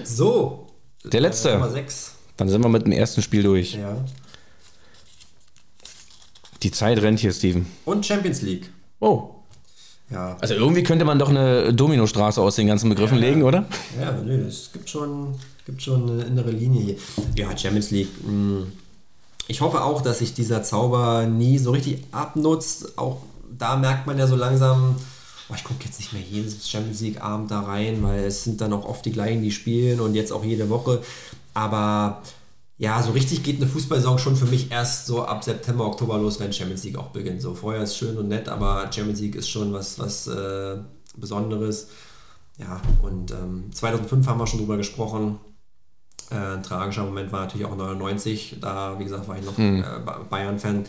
So. Der letzte. Nummer 6. Dann sind wir mit dem ersten Spiel durch. Ja. Die Zeit rennt hier, Steven. Und Champions League. Oh. Ja. Also irgendwie könnte man doch eine Dominostraße aus den ganzen Begriffen ja, legen, oder? Ja, nö, es gibt schon, gibt schon eine innere Linie hier. Ja, Champions League. Mh. Hm. Ich hoffe auch, dass sich dieser Zauber nie so richtig abnutzt. Auch da merkt man ja so langsam, oh, ich gucke jetzt nicht mehr jedes Champions League Abend da rein, weil es sind dann auch oft die gleichen, die spielen und jetzt auch jede Woche. Aber ja, so richtig geht eine Fußballsaison schon für mich erst so ab September, Oktober los, wenn Champions League auch beginnt. So vorher ist schön und nett, aber Champions League ist schon was, was äh, Besonderes. Ja, und ähm, 2005 haben wir schon drüber gesprochen. Äh, ein tragischer Moment war natürlich auch 99. Da, wie gesagt, war ich noch mhm. äh, Bayern-Fan.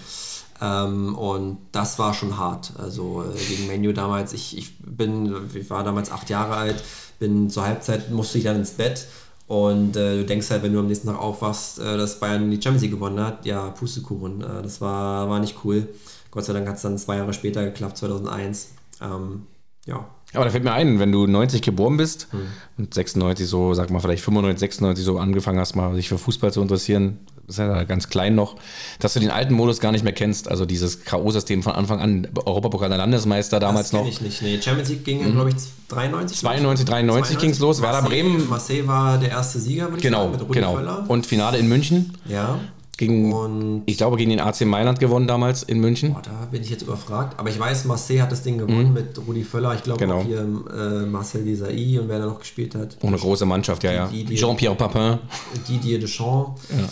Ähm, und das war schon hart. Also äh, gegen Menu damals, ich, ich bin, ich war damals acht Jahre alt, bin zur Halbzeit, musste ich dann ins Bett und äh, du denkst halt, wenn du am nächsten Tag aufwachst, äh, dass Bayern die Champions League gewonnen hat, ja, Pustekuchen. Äh, das war, war nicht cool. Gott sei Dank hat es dann zwei Jahre später geklappt, 2001. Ähm, ja. Aber da fällt mir ein, wenn du 90 geboren bist hm. und 96 so, sag mal vielleicht 95, 96 so angefangen hast, mal sich für Fußball zu interessieren, ist ja ganz klein noch, dass du den alten Modus gar nicht mehr kennst. Also dieses K.O.-System von Anfang an, Europapokal der Landesmeister damals das noch. ich nicht. Nee, Champions League ging, mhm. glaube ich, 93. 92, 93 ging es los. Marseille, Werder Bremen. Marseille war der erste Sieger, würde ich genau, sagen, mit Rudi genau. Völler. Und Finale in München. Ja. Gegen, und ich glaube, gegen den AC Mailand gewonnen damals in München. Boah, da bin ich jetzt überfragt. Aber ich weiß, Marseille hat das Ding gewonnen mhm. mit Rudi Völler. Ich glaube genau. auch hier äh, Marcel Desailly und wer da noch gespielt hat. Oh, eine große Mannschaft, ja, ja. Jean-Pierre Papin. Didier Deschamps. Ja.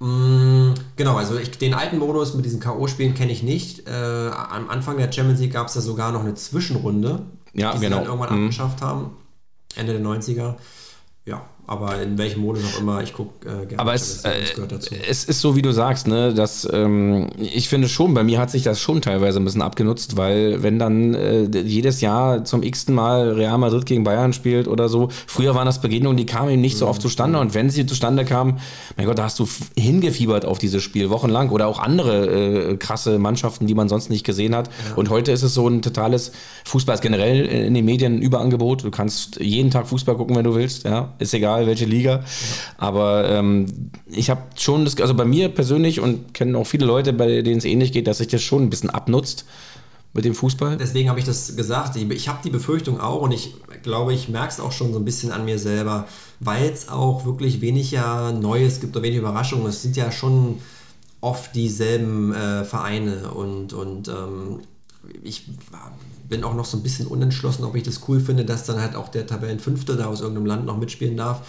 Mm, genau, also ich, den alten Modus mit diesen K.O.-Spielen kenne ich nicht. Äh, am Anfang der Champions League gab es ja sogar noch eine Zwischenrunde, ja, die genau. sie dann irgendwann mhm. abgeschafft haben. Ende der 90er. Ja, aber in welchem Modus auch immer, ich gucke äh, gerne. Aber es, äh, es ist so, wie du sagst, ne, dass ähm, ich finde schon, bei mir hat sich das schon teilweise ein bisschen abgenutzt, weil wenn dann äh, jedes Jahr zum x-ten Mal Real Madrid gegen Bayern spielt oder so, früher waren das Begegnungen, die kamen eben nicht so oft zustande und wenn sie zustande kamen, mein Gott, da hast du hingefiebert auf dieses Spiel wochenlang oder auch andere äh, krasse Mannschaften, die man sonst nicht gesehen hat. Ja. Und heute ist es so ein totales Fußball ist generell in den Medien ein Überangebot. Du kannst jeden Tag Fußball gucken, wenn du willst, ja, ist egal egal welche Liga. Aber ähm, ich habe schon das, also bei mir persönlich und kenne auch viele Leute, bei denen es ähnlich geht, dass sich das schon ein bisschen abnutzt mit dem Fußball. Deswegen habe ich das gesagt. Ich habe die Befürchtung auch und ich glaube, ich merke es auch schon so ein bisschen an mir selber, weil es auch wirklich weniger Neues gibt oder wenig Überraschungen. Es sind ja schon oft dieselben äh, Vereine und, und ähm, ich bin auch noch so ein bisschen unentschlossen, ob ich das cool finde, dass dann halt auch der Tabellenfünfte da aus irgendeinem Land noch mitspielen darf.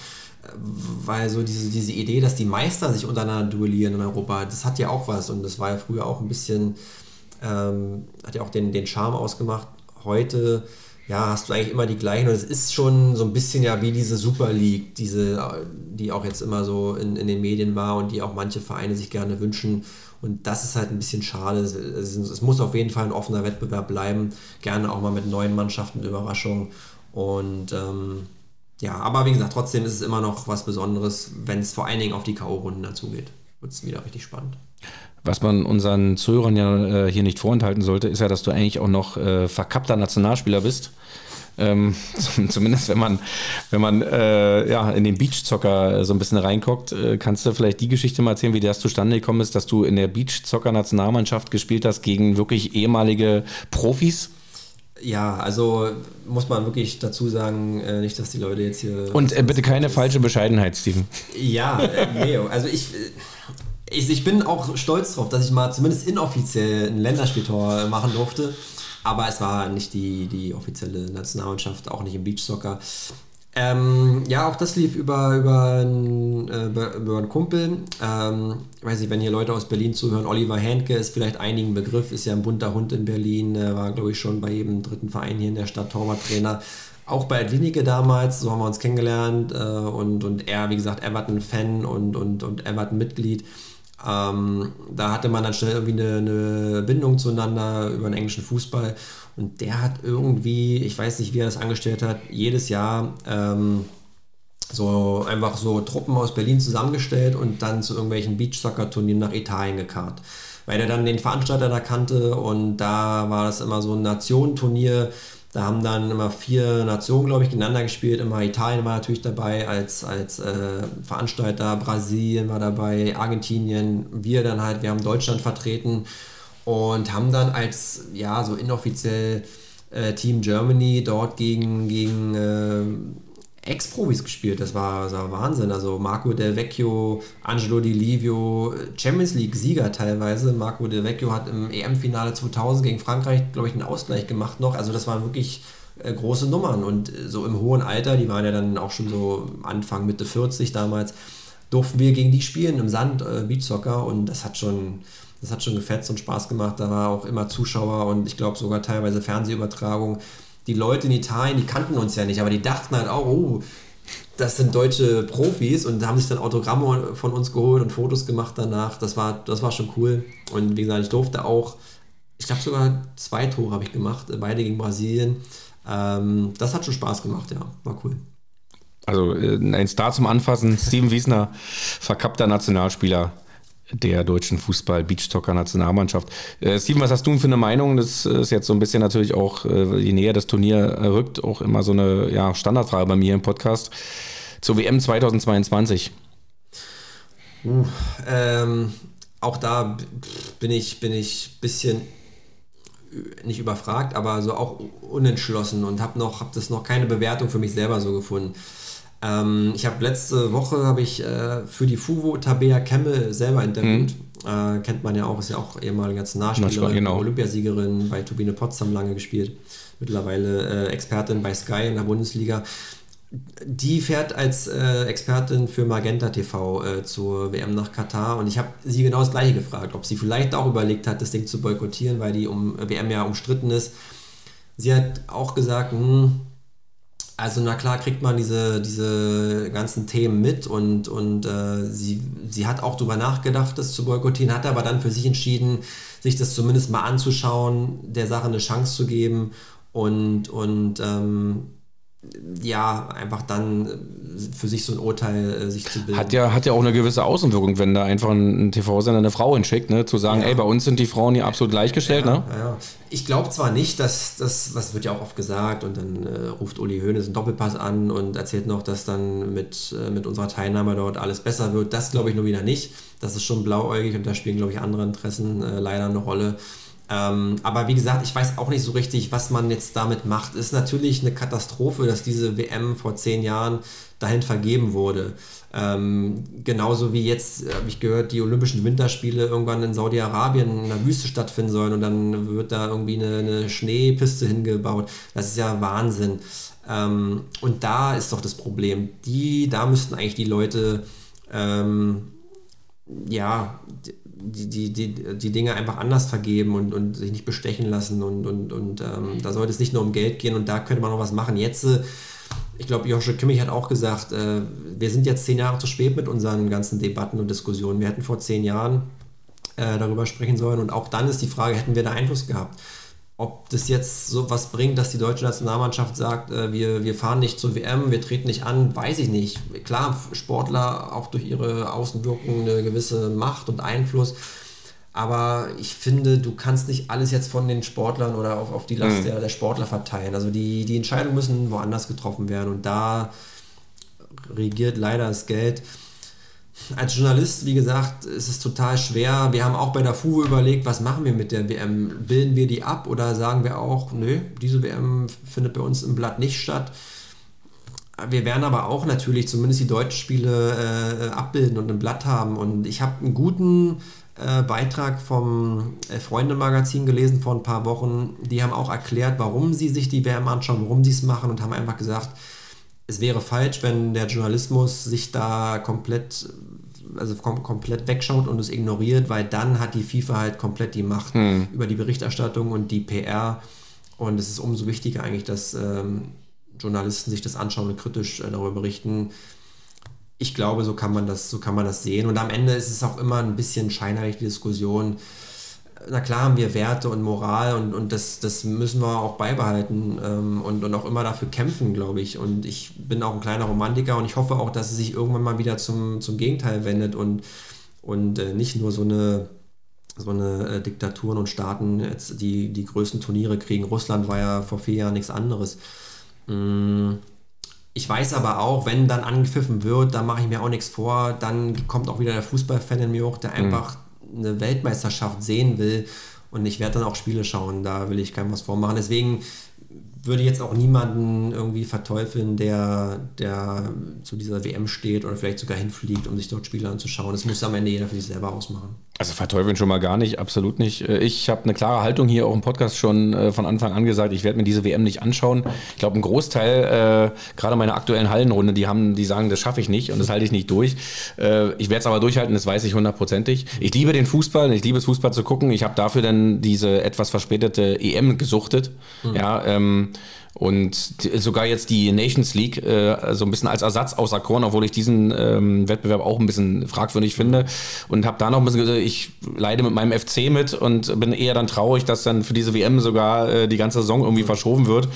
Weil so diese, diese Idee, dass die Meister sich untereinander duellieren in Europa, das hat ja auch was und das war ja früher auch ein bisschen, ähm, hat ja auch den, den Charme ausgemacht. Heute ja, hast du eigentlich immer die gleichen. Und es ist schon so ein bisschen ja wie diese Super League, diese, die auch jetzt immer so in, in den Medien war und die auch manche Vereine sich gerne wünschen. Und das ist halt ein bisschen schade. Es, muss auf jeden Fall ein offener Wettbewerb bleiben. Gerne auch mal mit neuen Mannschaften Überraschungen. Und ähm, ja, aber wie gesagt, trotzdem ist es immer noch was Besonderes, wenn es vor allen Dingen auf die K.O.-Runden dazu geht. Wird es wieder richtig spannend. Was man unseren Zuhörern ja äh, hier nicht vorenthalten sollte, ist ja, dass du eigentlich auch noch äh, verkappter Nationalspieler bist. Ähm, zumindest wenn man, wenn man äh, ja, in den Beachzocker so ein bisschen reinguckt, äh, kannst du vielleicht die Geschichte mal erzählen, wie das zustande gekommen ist, dass du in der Beachzocker-Nationalmannschaft gespielt hast gegen wirklich ehemalige Profis? Ja, also muss man wirklich dazu sagen, äh, nicht, dass die Leute jetzt hier. Und äh, bitte keine falsche Bescheidenheit, Steven. Ja, äh, nee, also ich, äh, ich, ich bin auch stolz drauf, dass ich mal zumindest inoffiziell ein Länderspieltor machen durfte. Aber es war nicht die, die offizielle Nationalmannschaft, auch nicht im Beachsoccer. Ähm, ja, auch das lief über, über, einen, äh, über einen Kumpel. Ähm, ich weiß nicht, wenn hier Leute aus Berlin zuhören, Oliver Händke ist vielleicht einigen Begriff, ist ja ein bunter Hund in Berlin, war glaube ich schon bei jedem dritten Verein hier in der Stadt Torwarttrainer. Auch bei Adlinike damals, so haben wir uns kennengelernt äh, und, und er, wie gesagt, Everton-Fan und, und, und Everton-Mitglied. Ähm, da hatte man dann schnell irgendwie eine, eine, Bindung zueinander über den englischen Fußball. Und der hat irgendwie, ich weiß nicht, wie er das angestellt hat, jedes Jahr ähm, so einfach so Truppen aus Berlin zusammengestellt und dann zu irgendwelchen Beachsoccer-Turnieren nach Italien gekarrt. Weil er dann den Veranstalter da kannte und da war das immer so ein Nationenturnier da haben dann immer vier Nationen, glaube ich, gegeneinander gespielt. Immer Italien war natürlich dabei als, als äh, Veranstalter, Brasilien war dabei, Argentinien, wir dann halt, wir haben Deutschland vertreten und haben dann als, ja, so inoffiziell äh, Team Germany dort gegen, gegen äh, Ex-Profis gespielt. Das war, das war Wahnsinn. Also Marco Del Vecchio, Angelo Di Livio, Champions League-Sieger teilweise. Marco Del Vecchio hat im EM-Finale 2000 gegen Frankreich, glaube ich, einen Ausgleich gemacht noch. Also das waren wirklich äh, große Nummern. Und äh, so im hohen Alter, die waren ja dann auch schon so Anfang, Mitte 40 damals, durften wir gegen die spielen im Sand, äh, Beachsoccer. Und das hat schon... Das hat schon gefetzt und Spaß gemacht. Da war auch immer Zuschauer und ich glaube sogar teilweise Fernsehübertragung die Leute in Italien, die kannten uns ja nicht, aber die dachten halt auch, oh, das sind deutsche Profis und haben sich dann Autogramme von uns geholt und Fotos gemacht danach. Das war, das war schon cool. Und wie gesagt, ich durfte auch, ich glaube sogar zwei Tore habe ich gemacht, beide gegen Brasilien. Ähm, das hat schon Spaß gemacht, ja, war cool. Also äh, ein Star zum Anfassen, Steven Wiesner, verkappter Nationalspieler der deutschen Fußball-Beachtocker-Nationalmannschaft. Äh, Steven, was hast du für eine Meinung? Das ist jetzt so ein bisschen natürlich auch, äh, je näher das Turnier rückt, auch immer so eine ja, Standardfrage bei mir im Podcast zur WM 2022. Uh, ähm, auch da bin ich, bin ich bisschen nicht überfragt, aber so auch unentschlossen und habe noch, habe das noch keine Bewertung für mich selber so gefunden. Ähm, ich habe letzte Woche habe ich äh, für die Fuvo Tabea Kemmel selber interviewt. Mhm. Äh, kennt man ja auch, ist ja auch ehemalige Nationalspielerin, genau. Olympiasiegerin bei Turbine Potsdam lange gespielt. Mittlerweile äh, Expertin bei Sky in der Bundesliga. Die fährt als äh, Expertin für Magenta TV äh, zur WM nach Katar und ich habe sie genau das gleiche gefragt, ob sie vielleicht auch überlegt hat, das Ding zu boykottieren, weil die um WM ja umstritten ist. Sie hat auch gesagt, hm, also na klar kriegt man diese, diese ganzen Themen mit und, und äh, sie, sie hat auch darüber nachgedacht, das zu boykottieren, hat aber dann für sich entschieden, sich das zumindest mal anzuschauen, der Sache eine Chance zu geben und, und ähm, ja, einfach dann äh, für sich so ein Urteil äh, sich zu bilden. Hat ja, hat ja auch eine gewisse Außenwirkung, wenn da einfach ein, TV-Sender eine Frau hinschickt, ne? zu sagen, ja. ey, bei uns sind die Frauen hier absolut gleichgestellt. Ja, ne? Ja, ich glaube zwar nicht, dass das, was wird ja auch oft gesagt, und dann äh, ruft Uli Hoeneß einen Doppelpass an und erzählt noch, dass dann mit, äh, mit unserer Teilnahme dort alles besser wird. Das glaube ich nur wieder nicht. Das ist schon blauäugig und da spielen, glaube ich, andere Interessen äh, leider eine Rolle. Ähm, aber wie gesagt, ich weiß auch nicht so richtig, was man jetzt damit macht. Ist natürlich eine Katastrophe, dass diese WM vor zehn Jahren dahin vergeben wurde. Ähm, genauso wie jetzt, habe ich gehört, die Olympischen Winterspiele irgendwann in Saudi-Arabien in der Wüste stattfinden sollen und dann wird da irgendwie eine, eine Schneepiste hingebaut. Das ist ja Wahnsinn. Ähm, und da ist doch das Problem. Die, da müssten eigentlich die Leute ähm, ja, die, die, die, die Dinge einfach anders vergeben und, und sich nicht bestechen lassen. Und, und, und ähm, da sollte es nicht nur um Geld gehen und da könnte man noch was machen. Jetzt, äh, ich glaube, Joshua Kimmich hat auch gesagt, äh, wir sind jetzt zehn Jahre zu spät mit unseren ganzen Debatten und Diskussionen. Wir hätten vor zehn Jahren äh, darüber sprechen sollen und auch dann ist die Frage, hätten wir da Einfluss gehabt? Ob das jetzt so was bringt, dass die deutsche Nationalmannschaft sagt, äh, wir, wir fahren nicht zur WM, wir treten nicht an, weiß ich nicht. Klar, Sportler auch durch ihre Außenwirkung eine gewisse Macht und Einfluss. Aber ich finde, du kannst nicht alles jetzt von den Sportlern oder auf, auf die Last mhm. der, der Sportler verteilen. Also die, die Entscheidungen müssen woanders getroffen werden und da regiert leider das Geld als Journalist, wie gesagt, ist es total schwer. Wir haben auch bei der FUVO überlegt, was machen wir mit der WM? Bilden wir die ab oder sagen wir auch, nö, diese WM findet bei uns im Blatt nicht statt? Wir werden aber auch natürlich zumindest die deutschen Spiele äh, abbilden und im Blatt haben. Und ich habe einen guten äh, Beitrag vom äh, Freunde-Magazin gelesen vor ein paar Wochen. Die haben auch erklärt, warum sie sich die WM anschauen, warum sie es machen und haben einfach gesagt, es wäre falsch, wenn der Journalismus sich da komplett also kom komplett wegschaut und es ignoriert, weil dann hat die FIFA halt komplett die Macht hm. über die Berichterstattung und die PR. Und es ist umso wichtiger eigentlich, dass ähm, Journalisten sich das anschauen und kritisch äh, darüber berichten. Ich glaube, so kann man das, so kann man das sehen. Und am Ende ist es auch immer ein bisschen scheinheilig die Diskussion na klar haben wir Werte und Moral und, und das, das müssen wir auch beibehalten ähm, und, und auch immer dafür kämpfen, glaube ich. Und ich bin auch ein kleiner Romantiker und ich hoffe auch, dass es sich irgendwann mal wieder zum, zum Gegenteil wendet und, und äh, nicht nur so eine, so eine äh, Diktaturen und Staaten jetzt die, die größten Turniere kriegen. Russland war ja vor vier Jahren nichts anderes. Mm. Ich weiß aber auch, wenn dann angepfiffen wird, dann mache ich mir auch nichts vor, dann kommt auch wieder der Fußballfan in mir hoch, der mhm. Eine Weltmeisterschaft sehen will. Und ich werde dann auch Spiele schauen, da will ich keinem was vormachen. Deswegen würde jetzt auch niemanden irgendwie verteufeln, der, der zu dieser WM steht oder vielleicht sogar hinfliegt, um sich dort Spiele anzuschauen. Das muss am Ende jeder für sich selber ausmachen. Also verteufeln schon mal gar nicht, absolut nicht. Äh, ich habe eine klare Haltung hier auch im Podcast schon äh, von Anfang an gesagt, ich werde mir diese WM nicht anschauen. Ich glaube, ein Großteil, äh, gerade meine aktuellen Hallenrunde, die haben, die sagen, das schaffe ich nicht und das halte ich nicht durch. Äh, ich werde es aber durchhalten, das weiß ich hundertprozentig. Ich liebe den Fußball, ich liebe es Fußball zu gucken. Ich habe dafür dann diese etwas verspätete EM gesuchtet. Mhm. Ja, ähm, und sogar jetzt die Nations League äh, so ein bisschen als Ersatz auserkoren, obwohl ich diesen ähm, Wettbewerb auch ein bisschen fragwürdig finde. Und habe da noch ein bisschen gesagt, ich leide mit meinem FC mit und bin eher dann traurig, dass dann für diese WM sogar äh, die ganze Saison irgendwie verschoben wird.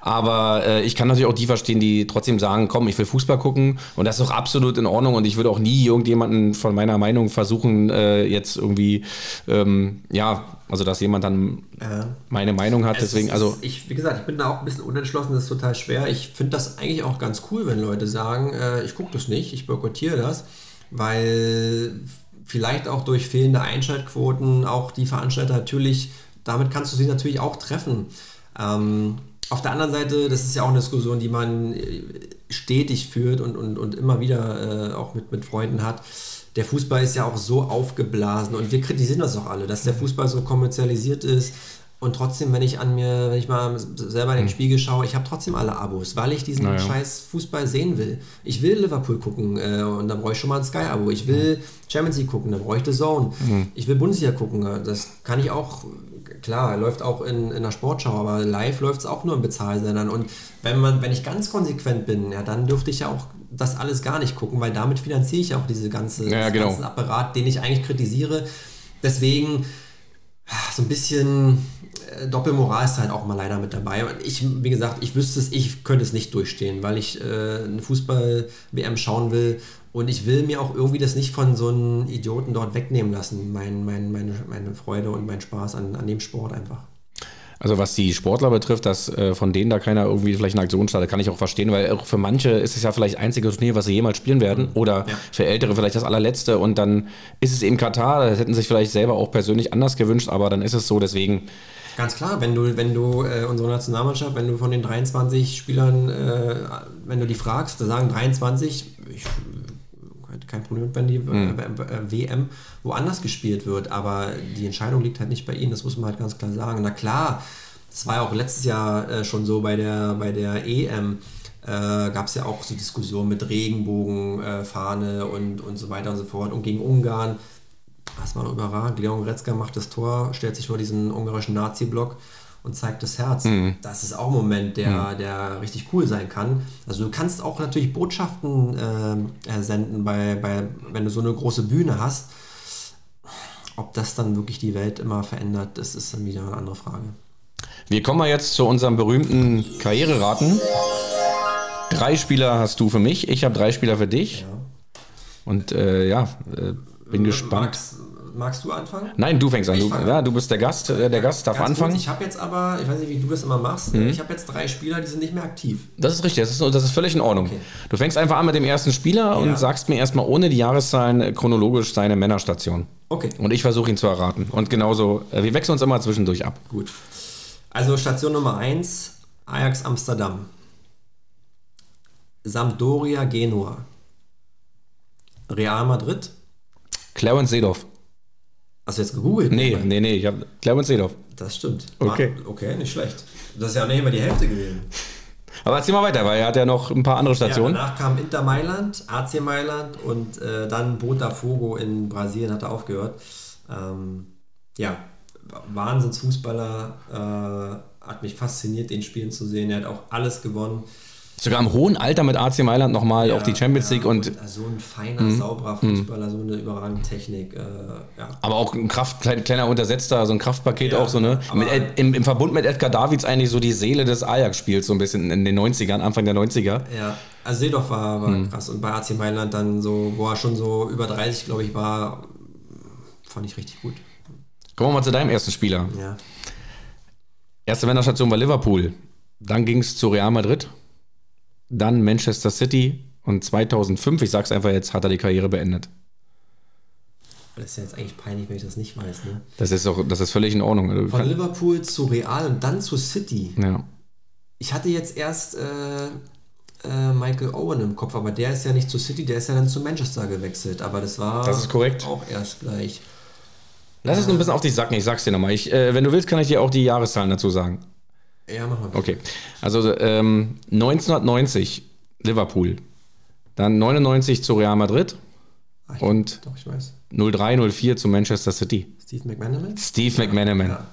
Aber äh, ich kann natürlich auch die verstehen, die trotzdem sagen, komm, ich will Fußball gucken. Und das ist auch absolut in Ordnung. Und ich würde auch nie irgendjemanden von meiner Meinung versuchen, äh, jetzt irgendwie, ähm, ja, also, dass jemand dann äh, meine Meinung hat, deswegen, ist, also. Ich, wie gesagt, ich bin da auch ein bisschen unentschlossen, das ist total schwer. Ich finde das eigentlich auch ganz cool, wenn Leute sagen, äh, ich gucke das nicht, ich boykottiere das, weil vielleicht auch durch fehlende Einschaltquoten auch die Veranstalter natürlich, damit kannst du sie natürlich auch treffen. Ähm, auf der anderen Seite, das ist ja auch eine Diskussion, die man äh, stetig führt und, und, und immer wieder äh, auch mit, mit Freunden hat der Fußball ist ja auch so aufgeblasen und wir kritisieren das auch alle, dass der Fußball so kommerzialisiert ist. Und trotzdem, wenn ich an mir, wenn ich mal selber in den Spiegel schaue, ich habe trotzdem alle Abos, weil ich diesen Naja. scheiß Fußball sehen will. Ich will Liverpool gucken äh, und dann brauche ich schon mal ein Sky-Abo. Ich will Champions League gucken, dann brauche ich The Zone. Ich will Bundesliga gucken, äh, das kann ich auch, klar, läuft auch in, in der Sportschau, aber live läuft es auch nur in Bezahlsendern. Und wenn man, wenn ich ganz konsequent bin, ja, dann dürfte ich ja auch das alles gar nicht gucken, weil damit finanziere ich auch diese ganze, Ja, diesen genau. ganzen Apparat, den ich eigentlich kritisiere. Deswegen so ein bisschen äh, Doppelmoral ist halt auch mal leider mit dabei. Und ich, wie gesagt, ich wüsste es, ich könnte es nicht durchstehen, weil ich äh, eine Fußball-WM schauen will und ich will mir auch irgendwie das nicht von so einem Idioten dort wegnehmen lassen, mein, mein, meine, meine Freude und mein Spaß an, an dem Sport einfach. Also was die Sportler betrifft, dass äh, von denen da keiner irgendwie vielleicht eine Aktion startet, kann ich auch verstehen, weil auch für manche ist es ja vielleicht das einzige Turnier, was sie jemals spielen werden. Oder Ja. für Ältere vielleicht das allerletzte und dann ist es eben Katar, das hätten sich vielleicht selber auch persönlich anders gewünscht, aber dann ist es so, deswegen. Ganz klar, wenn du, wenn du äh, unsere Nationalmannschaft, wenn du von den 23 Spielern, äh, wenn du die fragst, da sagen 23, ich kein Problem, wenn die äh, äh, WM woanders gespielt wird, aber die Entscheidung liegt halt nicht bei ihnen, das muss man halt ganz klar sagen. Na klar, das war ja auch letztes Jahr äh, schon so bei der, bei der EM. Äh, gab es ja auch so Diskussionen mit Regenbogenfahne äh, Fahne und, und so weiter und so fort. Und gegen Ungarn das war doch überragend. Leon Goretzka macht das Tor, stellt sich vor diesen ungarischen Nazi-Block und zeigt das Herz. Das ist auch ein Moment, der, der richtig cool sein kann. Also du kannst auch natürlich Botschaften ähm, äh, senden, bei, bei, wenn du so eine große Bühne hast. Ob das dann wirklich die Welt immer verändert, das ist dann wieder eine andere Frage. Wir kommen mal jetzt zu unserem berühmten Karriereraten. Drei Spieler hast du für mich, ich habe drei Spieler für dich. Und äh, ja, äh, bin gespannt. Magst, magst du anfangen? Nein, du fängst an. Du, ja, du bist der Gast. äh, Der Gast darf Ganz anfangen. Kurz, ich habe jetzt aber, ich weiß nicht, wie du das immer machst, Mhm. ich habe jetzt drei Spieler, die sind nicht mehr aktiv. Das ist richtig, das ist, das ist völlig in Ordnung. Okay. Du fängst einfach an mit dem ersten Spieler und Ja. sagst mir erstmal ohne die Jahreszahlen äh, chronologisch seine Männerstation. Okay. Und ich versuche ihn zu erraten. Und genauso, äh, wir wechseln uns immer zwischendurch ab. Gut. Also Station Nummer 1, Ajax Amsterdam. Sampdoria Genua. Real Madrid. Clarence Seedorf. Hast du jetzt gegoogelt? Nee, nee, nee, ich habe Clarence Seedorf. Das stimmt. Okay. War- Okay, nicht schlecht. Das ist ja nicht mal die Hälfte gewesen. Aber erzähl mal weiter, weil er hat ja noch ein paar andere Ja, Stationen. danach kam Inter Mailand, AC Mailand und äh, dann Botafogo in Brasilien hat er aufgehört. Ähm, ja, Wahnsinnsfußballer. Äh, hat mich fasziniert, den spielen zu sehen. Er hat auch alles gewonnen. Sogar im hohen Alter mit AC Mailand nochmal auch die Champions ja, League und so ein feiner, sauberer Fußballer, so eine überragende Technik. Äh, ja. aber auch ein Kraft, klein, kleiner Untersetzter, so ein Kraftpaket Ja, auch so, ne? Mit, im, Im Verbund mit Edgar Davids eigentlich so die Seele des Ajax-Spiels, so ein bisschen in den 90ern, Anfang der 90er. Ja, also Seedorf war, war Hm. krass. Und bei AC Mailand dann so, wo er schon so über 30, glaube ich, war, fand ich richtig gut. Kommen wir mal zu deinem ersten Spieler. Ja. Erste Männerstation war Liverpool. Dann ging es zu Real Madrid. Dann Manchester City. Und 2005, ich sag's einfach jetzt, hat er die Karriere beendet. Das ist ja jetzt eigentlich peinlich, wenn ich das nicht weiß. Ne? Das ist, auch, das ist völlig in Ordnung. Du Von Liverpool zu Real und dann zu City. Ja. Ich hatte jetzt erst äh, äh, Michael Owen im Kopf, aber der ist ja nicht zu City, der ist ja dann zu Manchester gewechselt. Aber das war Das ist korrekt. auch erst gleich. Lass es nur ein bisschen auf dich sacken, ich sag's dir nochmal. Ich, äh, wenn du willst, kann ich dir auch die Jahreszahlen dazu sagen. Ja, mach mal. Okay. Also ähm, 1990 Liverpool. Dann 99 zu Real Madrid. Ich- Und Doch, ich weiß. 03, 04 zu Manchester City. Steve McManaman? Steve McManaman. Ja,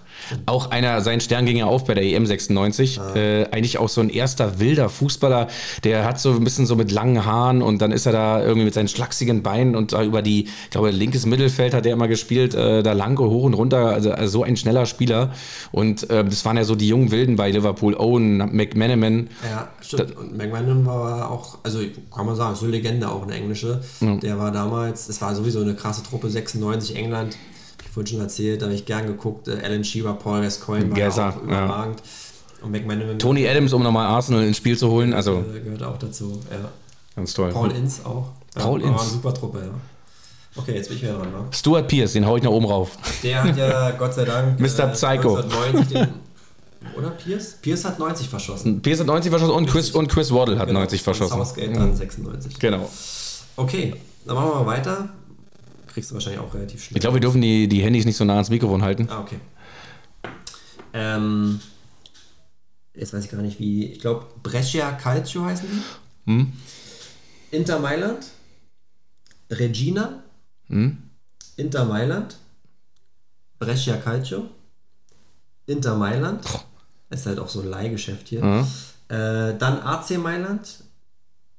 Auch einer, sein Stern ging ja auf bei der EM 96. Äh, eigentlich auch so ein erster wilder Fußballer. Der hat so ein bisschen so mit langen Haaren und dann ist er da irgendwie mit seinen schlachsigen Beinen und da über die, ich glaube, linkes Mittelfeld hat er immer gespielt, äh, da lang hoch und runter. Also, also so ein schneller Spieler. Und äh, das waren ja so die jungen Wilden bei Liverpool. Owen, McManaman. Ja, stimmt. Und McManaman war auch, also kann man sagen, so eine Legende auch eine englische. Der war damals, es war sowieso eine krasse Truppe, 96 England. Vorhin schon erzählt, da habe ich gern geguckt. Äh, Alan Shearer, Paul Gascoigne war Gesser, auch überragend. Und McManaman Tony Adams, um nochmal Arsenal ins Spiel zu holen. Also äh, gehört auch dazu. Ja. ganz toll. Paul Ince auch. Ja, Paul war eine super Truppe, ja. Okay, jetzt bin ich wieder dran, wa? Stuart Pierce, den hau ich nach oben rauf. Der hat ja Gott sei Dank Mr. Psycho. 1990 den, oder Pierce? Pierce hat 90 verschossen. Pierce hat 90 verschossen und Chris, und Chris Waddle hat Genau. 90 Und verschossen. Southgate dann 96. Genau. Okay, dann machen wir mal weiter. Kriegst du wahrscheinlich auch relativ schnell. Ich glaube, wir dürfen die, die Handys nicht so nah ans Mikrofon halten. Ah, okay. Ähm, jetzt weiß ich gar nicht wie, ich glaube Brescia Calcio heißen die. Hm? Inter Mailand, Regina, Hm? Inter Mailand, Brescia Calcio, Inter Mailand, ist halt auch so ein Leihgeschäft hier. Ja. Äh, dann AC Mailand,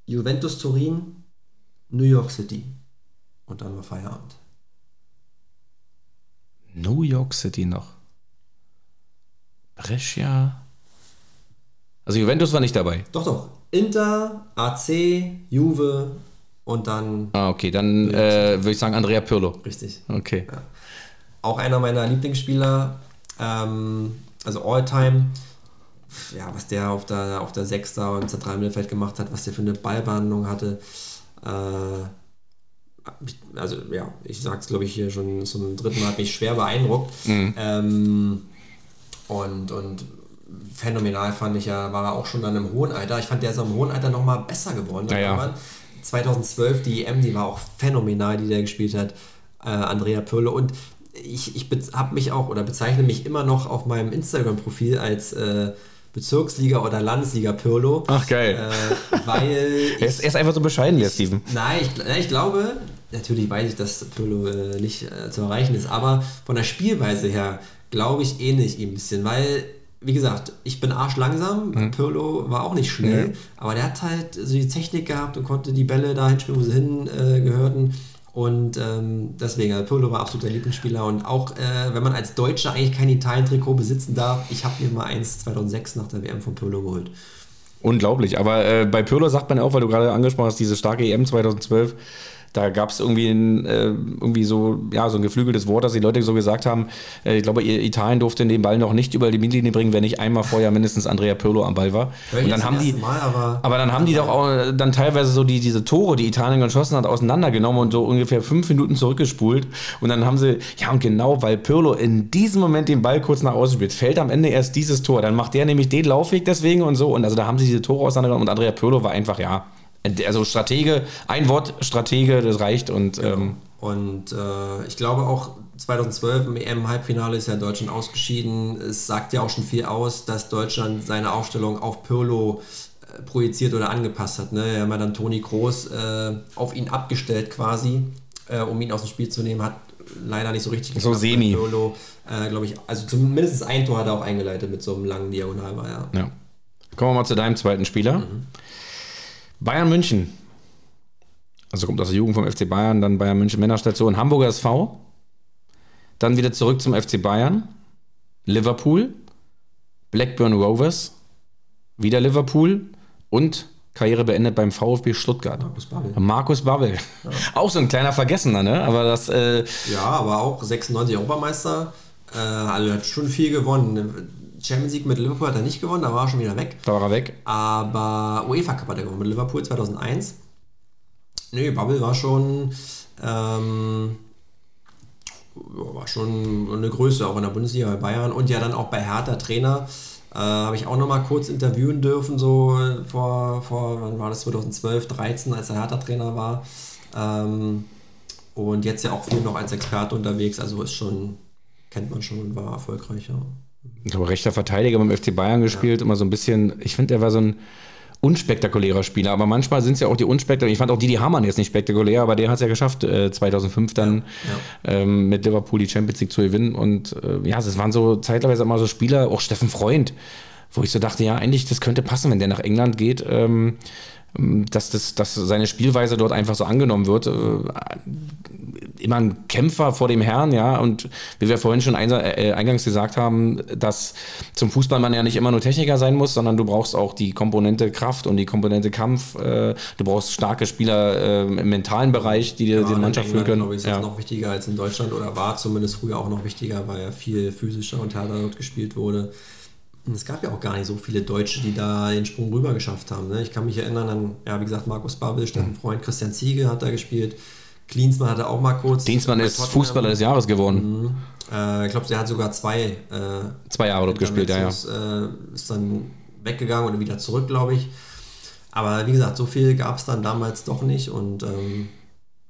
Juventus Turin, New York City. Und dann war Feierabend. New York City noch. Brescia. Also Juventus war nicht dabei. Doch, doch. Inter, AC, Juve und dann Ah, okay, dann äh, würde ich sagen Andrea Pirlo. richtig. Okay. Auch einer meiner Lieblingsspieler, ähm, also All-Time. Ja, was der auf der, auf der Sechster und zentralen Mittelfeld gemacht hat, was der für eine Ballbehandlung hatte. Äh, also ja, ich sag's glaube ich hier schon zum dritten Mal, hat mich schwer beeindruckt. Ähm, und, und phänomenal fand ich ja, war er auch schon dann im hohen Alter. Ich fand, der ist im hohen Alter nochmal besser geworden. Ja, ja. irgendwann. 2012 die EM, die war auch phänomenal, die der gespielt hat. Äh, Andrea Pirlo. Und ich, ich habe mich auch oder bezeichne mich immer noch auf meinem Instagram-Profil als äh, Bezirksliga oder Landesliga Pirlo. Ach, geil. Äh, weil Er ist, er ist einfach so bescheiden, der Steven. Nein, ich, nein, ich glaube, natürlich weiß ich, dass Pirlo äh, nicht äh, zu erreichen ist, aber von der Spielweise her glaube ich ähnlich ihm ein bisschen, weil, wie gesagt, ich bin arschlangsam, Pirlo war auch nicht schnell, Nee. aber der hat halt so die Technik gehabt und konnte die Bälle dahin spielen, wo sie hin äh, gehörten. Und ähm, deswegen, also Pirlo war absoluter Lieblingsspieler und auch äh, wenn man als Deutscher eigentlich kein Italien-Trikot besitzen darf, ich habe mir mal eins 2006 nach der WM von Pirlo geholt. Unglaublich. Aber äh, bei Pirlo sagt man auch, weil du gerade angesprochen hast, diese starke EM 2012, da gab es irgendwie, ein, äh, irgendwie so, ja, so ein geflügeltes Wort, dass die Leute so gesagt haben, äh, ich glaube, Italien durfte den Ball noch nicht über die Mittellinie bringen, wenn nicht einmal vorher mindestens Andrea Pirlo am Ball war. Und dann haben die, Mal, aber- aber dann haben die doch auch äh, dann teilweise so die, diese Tore, die Italien geschossen hat, auseinandergenommen und so ungefähr fünf Minuten zurückgespult. Und dann haben sie, ja und genau, weil Pirlo in diesem Moment den Ball kurz nach außen spielt, fällt am Ende erst dieses Tor. Dann macht der nämlich den Laufweg deswegen und so. Und also da haben sie diese Tore auseinandergenommen und Andrea Pirlo war einfach, ja, also Stratege, ein Wort Stratege, das reicht und ähm, Und äh, ich glaube auch 2012 im EM-Halbfinale ist ja Deutschland ausgeschieden. Es sagt ja auch schon viel aus, dass Deutschland seine Aufstellung auf Pirlo äh, projiziert oder angepasst hat. Ne? Wir haben ja dann Toni Kroos äh, auf ihn abgestellt quasi, äh, um ihn aus dem Spiel zu nehmen. Hat leider nicht so richtig So geklappt, weil semi. Pirlo, äh, glaube ich, also zumindest ein Tor hat er auch eingeleitet mit so einem langen Diagonal. War, ja. ja. Kommen wir mal zu deinem zweiten Spieler. Bayern München. Also kommt aus der Jugend vom FC Bayern, dann Bayern München Männerstation, Hamburger SV. Dann wieder zurück zum FC Bayern. Liverpool. Blackburn Rovers. Wieder Liverpool. Und Karriere beendet beim VfB Stuttgart. Markus Babbel. Markus Babbel. Auch so ein kleiner Vergessener, ne? Aber das, äh, Ja, aber auch 96 Europameister. Äh, also hat schon viel gewonnen. Champions League mit Liverpool hat er nicht gewonnen, da war er schon wieder weg. da war er weg. Aber UEFA Cup hat er gewonnen mit Liverpool 2001. Nee, Bubble war schon, ähm, war schon eine Größe, auch in der Bundesliga bei Bayern und ja dann auch bei Hertha Trainer. Äh, Habe ich auch noch mal kurz interviewen dürfen, so vor, vor wann war das, 2012, 13, als er Hertha-Trainer war. Ähm, und jetzt ja auch viel noch als Experte unterwegs, also ist schon, kennt man schon und war erfolgreich, ja. Ich glaube, rechter Verteidiger beim FC Bayern gespielt, immer so ein bisschen, ich finde, der war so ein unspektakulärer Spieler, aber manchmal sind es ja auch die unspektakulären. Ich fand auch Didi Hamann jetzt nicht spektakulär, aber der hat es ja geschafft, äh, 2005 dann Ähm, mit Liverpool die Champions League zu gewinnen. Und äh, ja, es waren so zeitweise immer so Spieler, auch Steffen Freund, wo ich so dachte, ja, eigentlich, das könnte passen, wenn der nach England geht. Ähm, dass, das, dass seine Spielweise dort einfach so angenommen wird. Äh, immer ein Kämpfer vor dem Herrn, ja. Und wie wir vorhin schon einsa- äh, eingangs gesagt haben, dass zum Fußball man ja nicht immer nur Techniker sein muss, sondern du brauchst auch die Komponente Kraft und die Komponente Kampf. Äh, du brauchst starke Spieler äh, im mentalen Bereich, die dir Ja, die Mannschaft führen können. glaube ich, ist Ja. noch wichtiger als in Deutschland oder war zumindest früher auch noch wichtiger, weil ja viel physischer und härter dort gespielt wurde. Es gab ja auch gar nicht so viele Deutsche, die da den Sprung rüber geschafft haben. Ne? Ich kann mich erinnern an, ja, wie gesagt, Markus Babbel, Steffen Freund, Christian Ziege hat da gespielt. Klinsmann hatte auch mal kurz. Dienstmann bei ist Tottenham. Fußballer des Jahres geworden. Äh, ich glaube, der hat sogar zwei äh, Zwei Jahre dort gespielt, ja, ja. Ist, äh, ist dann weggegangen oder wieder zurück, glaube ich. Aber wie gesagt, so viel gab es dann damals doch nicht und ähm,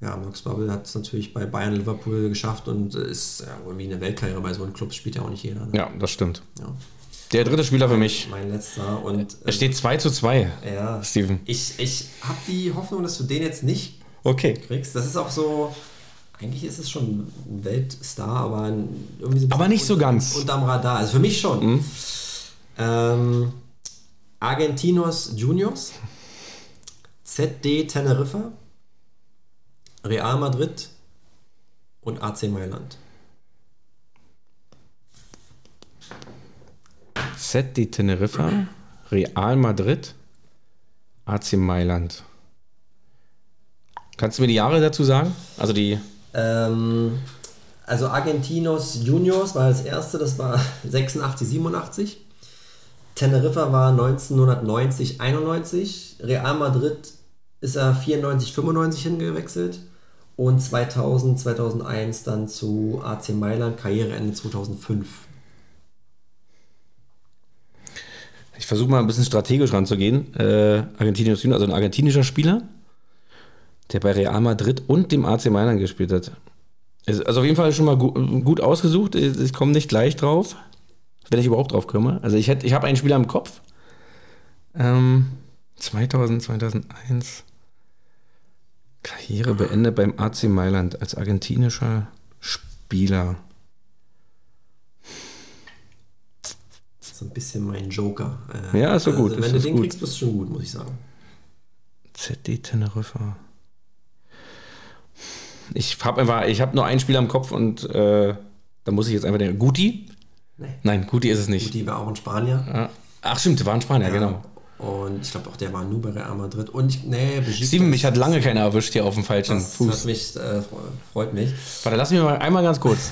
ja, Max Babbel hat es natürlich bei Bayern Liverpool geschafft und ist ja, irgendwie eine Weltkarriere bei so einem Club spielt ja auch nicht jeder. Ne? Ja, das stimmt. Ja. Der dritte Spieler für mich. Mein letzter. Und Es steht 2 zu 2, ja, Steven. ich, ich habe die Hoffnung, dass du den jetzt nicht Okay. kriegst. Das ist auch so. Eigentlich ist es schon ein Weltstar, aber ein- irgendwie so ein Aber nicht so unter- ganz. Unterm Radar. Also für mich schon. Ähm, Argentinos Juniors, ZD Teneriffa, Real Madrid und AC Mailand. ZD Teneriffa, Real Madrid, AC Mailand. Kannst du mir die Jahre dazu sagen? Also die. Ähm, also Argentinos Juniors war das erste, das war 86, 87. Teneriffa war 1990, 91. Real Madrid ist er 94, 95 hingewechselt. Und 2000, 2001 dann zu AC Mailand, Karriereende 2005. Ich versuche mal ein bisschen strategisch ranzugehen. Äh, Argentinius Junior, also ein argentinischer Spieler, der bei Real Madrid und dem AC Mailand gespielt hat. Also auf jeden Fall schon mal gu gut ausgesucht. Ich komme nicht gleich drauf, wenn ich überhaupt drauf komme. Also ich, ich habe einen Spieler im Kopf. Ähm, 2000, 2001. Karriere beendet beim AC Mailand als argentinischer Spieler. So ein bisschen mein Joker. Äh, Ja, ist so gut, Also, wenn du den gut. kriegst, bist du schon gut, muss ich sagen. ZD Teneriffa. Ich habe einfach, ich habe nur einen Spieler im Kopf und äh, da muss ich jetzt einfach den. Guti? Nee. Nein, Guti ist es nicht. Die war auch ein Spanier. Ach stimmt, war ein Spanier, genau. Und ich glaube auch, der war nur bei Real Madrid. Und ich, nee, Besiktas- Steven, mich hat lange keiner erwischt hier auf dem falschen Das Fuß. mich, äh, fre- freut mich. Warte, lass mich mal einmal ganz kurz.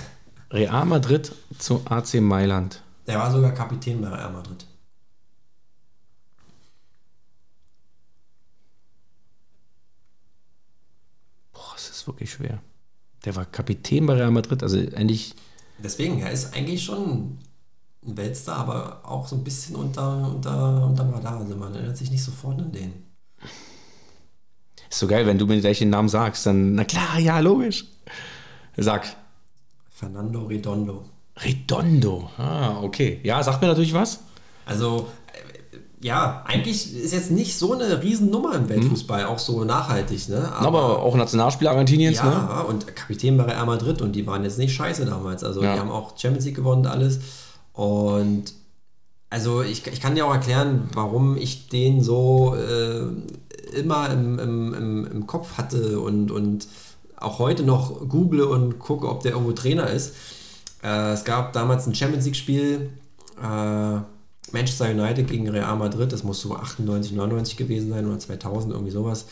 Real Madrid zu AC Mailand. Der war sogar Kapitän bei Real Madrid. Boah, es ist wirklich schwer. Der war Kapitän bei Real Madrid, also eigentlich. Deswegen, er ist eigentlich schon ein Weltstar, aber auch so ein bisschen unter, unter, unterm Radar. Also man erinnert sich nicht sofort an den. Ist so geil, wenn du mir gleich den Namen sagst, dann, na klar, ja, logisch. Sag. Fernando Redondo. Redondo. Ah, okay. Ja, sagt mir natürlich was. Also, äh, ja, eigentlich ist jetzt nicht so eine Riesennummer im Weltfußball, auch so nachhaltig, ne? Aber auch Nationalspieler Argentiniens, Ja, ne? und Kapitän bei Real Madrid und die waren jetzt nicht scheiße damals. Also Ja. die haben auch Champions League gewonnen und alles. Und also ich, ich kann dir auch erklären, warum ich den so äh, immer im, im, im, im Kopf hatte und, und auch heute noch google und gucke, ob der irgendwo Trainer ist. Äh, es gab damals ein Champions League-Spiel, äh, Manchester United gegen Real Madrid, das muss so 98, 99 gewesen sein oder 2000, irgendwie sowas.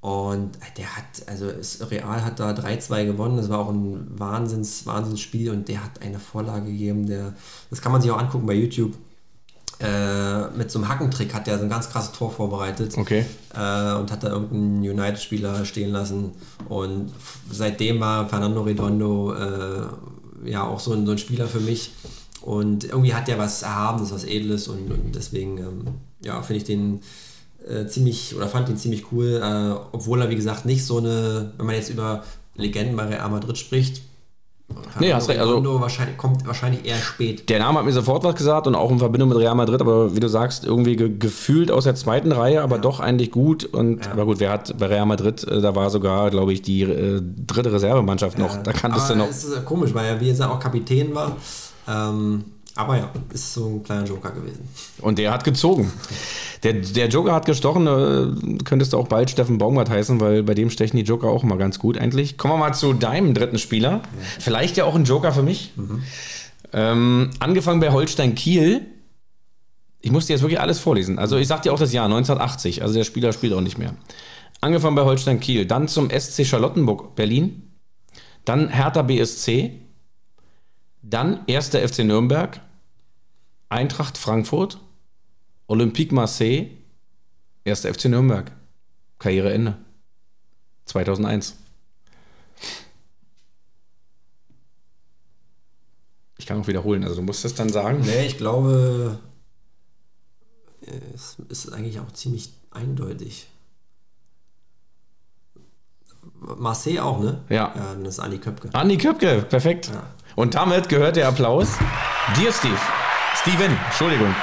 Und der hat, also es, Real hat da 3-2 gewonnen, das war auch ein Wahnsinns, Wahnsinnsspiel und der hat eine Vorlage gegeben, der, das kann man sich auch angucken bei YouTube. Äh, mit so einem Hackentrick hat der so ein ganz krasses Tor vorbereitet Okay. äh, und hat da irgendeinen United-Spieler stehen lassen. Und seitdem war Fernando Redondo äh, ja auch so ein, so ein Spieler für mich. Und irgendwie hat der was Erhabenes, was Edles und, und deswegen ähm, ja, finde ich den äh, ziemlich oder fand ihn ziemlich cool, äh, obwohl er wie gesagt nicht so eine, wenn man jetzt über Legenden bei Real Madrid spricht, Nee, hast recht, also- wahrscheinlich, kommt wahrscheinlich eher spät. Der Name hat mir sofort was gesagt und auch in Verbindung mit Real Madrid, aber wie du sagst, irgendwie ge gefühlt aus der zweiten Reihe, aber doch eigentlich gut. Und Ja. aber gut, wer hat bei Real Madrid, äh, da war sogar, glaube ich, die äh, dritte Reservemannschaft noch. Ja, da kanntest du aber noch. Es ist komisch, weil er wie gesagt auch Kapitän war. Ähm, aber ja, ist so ein kleiner Joker gewesen. Und der hat gezogen. Der, der Joker hat gestochen, äh, könntest du auch bald Steffen Baumgart heißen, weil bei dem stechen die Joker auch immer ganz gut eigentlich. Kommen wir mal zu deinem dritten Spieler. Vielleicht ja auch ein Joker für mich. Ähm, angefangen bei Holstein Kiel. Ich muss dir jetzt wirklich alles vorlesen. Also ich sag dir auch das Jahr 1980. Also der Spieler spielt auch nicht mehr. Angefangen bei Holstein Kiel, dann zum SC Charlottenburg Berlin, dann Hertha BSC, dann 1. FC Nürnberg, Eintracht Frankfurt, Olympique Marseille, 1. FC Nürnberg. Karriereende. 2001. Ich kann auch wiederholen, also du musst es dann sagen. Nee, ich glaube, es ist eigentlich auch ziemlich eindeutig. Marseille auch, ne? Ja. Ja, dann ist Andi Köpke. Andi Köpke, perfekt. Ja. Und damit gehört der Applaus dir, Steve. Steven, Entschuldigung.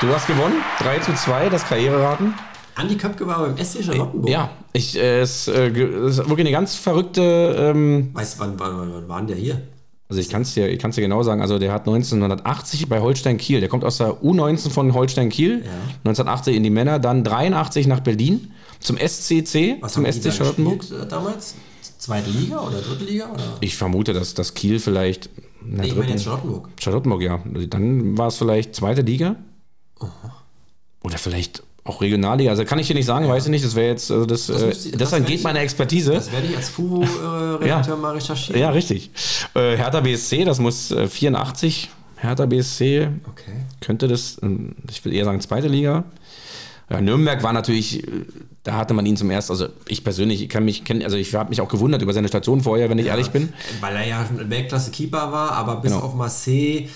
Du hast gewonnen, 3 zu 2, das Karriereraten. Andi Köpke war beim SC Charlottenburg. Ja, ich, äh, es äh, ist wirklich eine ganz verrückte, ähm, Weißt du, wann, wann, wann, wann war denn der hier? also ich kann es dir, ich kann's dir genau sagen, also der hat 1980 bei Holstein Kiel, der kommt aus der U19 von Holstein Kiel, 1980 in die Männer, dann 83 nach Berlin zum SCC, Was zum SC Charlottenburg. gespielt, äh, damals? Zweite Liga oder dritte Liga? Oder? Ich vermute, dass das Kiel vielleicht Nee, ich meine jetzt Charlottenburg. Charlottenburg, ja. Dann war es vielleicht zweite Liga. Oder vielleicht auch Regionalliga. Also kann ich dir nicht sagen, weiß ich nicht. Das wäre jetzt, also das, Das äh, müsste- das, entgeht ich- meiner Expertise. Das werde ich als FUVO-Redakteur mal recherchieren. ja, richtig. Äh, Hertha BSC, das muss äh, 84. Hertha BSC Okay. könnte das, ähm, ich will eher sagen, zweite Liga. Ja, Nürnberg war natürlich, äh, da hatte man ihn zum ersten, also ich persönlich ich kann mich kennen, also ich habe mich auch gewundert über seine Station vorher, wenn ich ehrlich bin. Weil er ja ein Weltklasse-Keeper war, aber bis Genau. auf Marseille,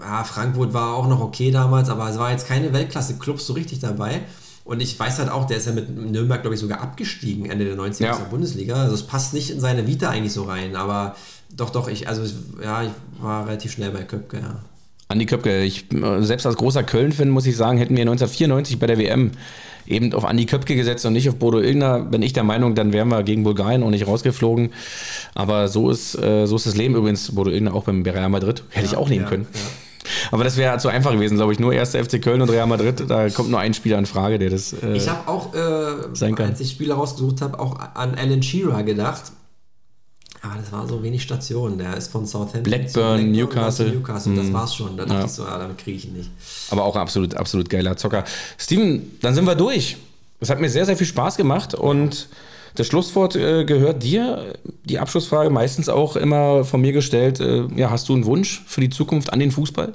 ja, Frankfurt war auch noch okay damals, aber es war jetzt keine Weltklasse-Clubs so richtig dabei. Und ich weiß halt auch, der ist ja mit Nürnberg, glaube ich, sogar abgestiegen Ende der 90er Ja. aus der Bundesliga. Also es passt nicht in seine Vita eigentlich so rein, aber doch, doch, ich, also ja, ich war relativ schnell bei Köpke, ja. Andi Köpke, ich, selbst als großer Köln-Fan muss ich sagen, hätten wir 1994 bei der WM eben auf Andi Köpke gesetzt und nicht auf Bodo Illner, bin ich der Meinung, dann wären wir gegen Bulgarien auch nicht rausgeflogen. Aber so ist, äh, so ist das Leben übrigens. Bodo Illner auch beim Real Madrid. Hätte ich auch nehmen ja, können. ja. Aber das wäre zu einfach gewesen, glaube ich. Nur erster FC Köln und Real Madrid. Da kommt nur ein Spieler in Frage, der das. Äh, Ich habe auch, äh, als ich Spieler rausgesucht habe, auch an Alan Shearer gedacht. Aber das war so wenig Stationen. Der ist von Southampton Blackburn, Newcastle. Newcastle. Das Mhm. war's schon. Da dachte Ja. ich so, ja, damit kriege ich ihn nicht. Aber auch absolut, absolut geiler Zocker. Steven, dann sind wir durch. Es hat mir sehr, sehr viel Spaß gemacht und das Schlusswort äh, gehört dir. Die Abschlussfrage meistens auch immer von mir gestellt. Äh, ja, hast du einen Wunsch für die Zukunft an den Fußball?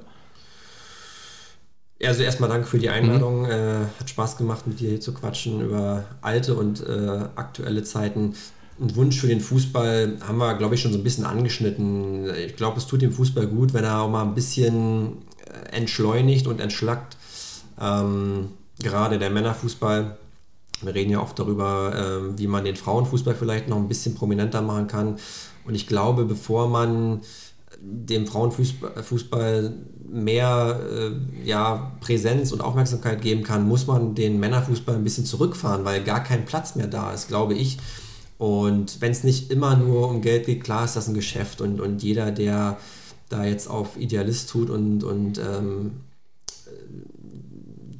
Ja, also erstmal danke für die Einladung. Mhm. Äh, hat Spaß gemacht, mit dir hier zu quatschen über alte und äh, aktuelle Zeiten. Ein Wunsch für den Fußball haben wir, glaube ich, schon so ein bisschen angeschnitten. Ich glaube, es tut dem Fußball gut, wenn er auch mal ein bisschen äh, entschleunigt und entschlackt. Ähm, gerade der Männerfußball. Wir reden ja oft darüber, ähm, wie man den Frauenfußball vielleicht noch ein bisschen prominenter machen kann. Und ich glaube, bevor man dem Frauenfußball Fußball mehr äh, ja, Präsenz und Aufmerksamkeit geben kann, muss man den Männerfußball ein bisschen zurückfahren, weil gar kein Platz mehr da ist, glaube ich. Und wenn es nicht immer nur um Geld geht, klar ist das ein Geschäft und, und jeder, der da jetzt auf Idealist tut und, und ähm,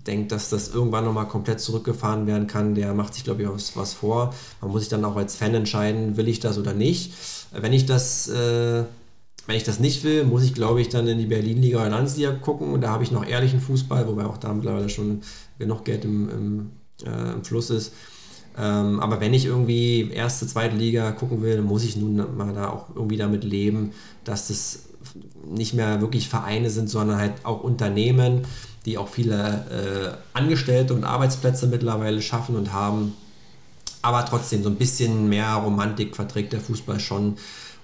denkt, dass das irgendwann nochmal komplett zurückgefahren werden kann, der macht sich, glaube ich, was, was vor. Man muss sich dann auch als Fan entscheiden, will ich das oder nicht. Wenn ich das, äh, wenn ich das nicht will, muss ich, glaube ich, dann in die Berlin-Liga oder Landesliga gucken und da habe ich noch ehrlichen Fußball, wobei auch da mittlerweile schon genug Geld im, im, äh, im Fluss ist. Ähm, aber wenn ich irgendwie erste, zweite Liga gucken will, muss ich nun mal da auch irgendwie damit leben, dass das nicht mehr wirklich Vereine sind, sondern halt auch Unternehmen, die auch viele äh, Angestellte und Arbeitsplätze mittlerweile schaffen und haben. Aber trotzdem, so ein bisschen mehr Romantik verträgt der Fußball schon.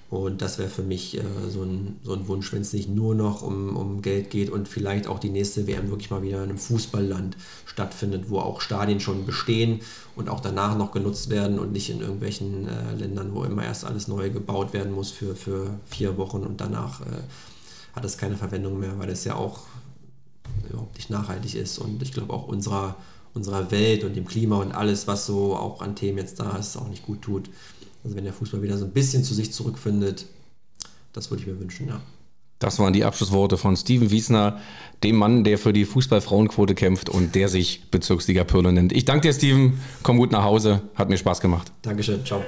Und das wäre für mich äh, so, ein, so ein Wunsch, wenn es nicht nur noch um, um Geld geht und vielleicht auch die nächste WM wirklich mal wieder in einem Fußballland stattfindet, wo auch Stadien schon bestehen und auch danach noch genutzt werden und nicht in irgendwelchen äh, Ländern, wo immer erst alles neu gebaut werden muss für, für vier Wochen und danach äh, hat es keine Verwendung mehr, weil es ja auch überhaupt nicht nachhaltig ist und ich glaube auch unserer, unserer Welt und dem Klima und alles, was so auch an Themen jetzt da ist, auch nicht gut tut. Also wenn der Fußball wieder so ein bisschen zu sich zurückfindet, das würde ich mir wünschen, ja. Das waren die Abschlussworte von Steven Wiesner, dem Mann, der für die Fußballfrauenquote kämpft und der sich Bezirksliga Pirlo nennt. Ich danke dir, Steven. Komm gut nach Hause. Hat mir Spaß gemacht. Dankeschön, ciao.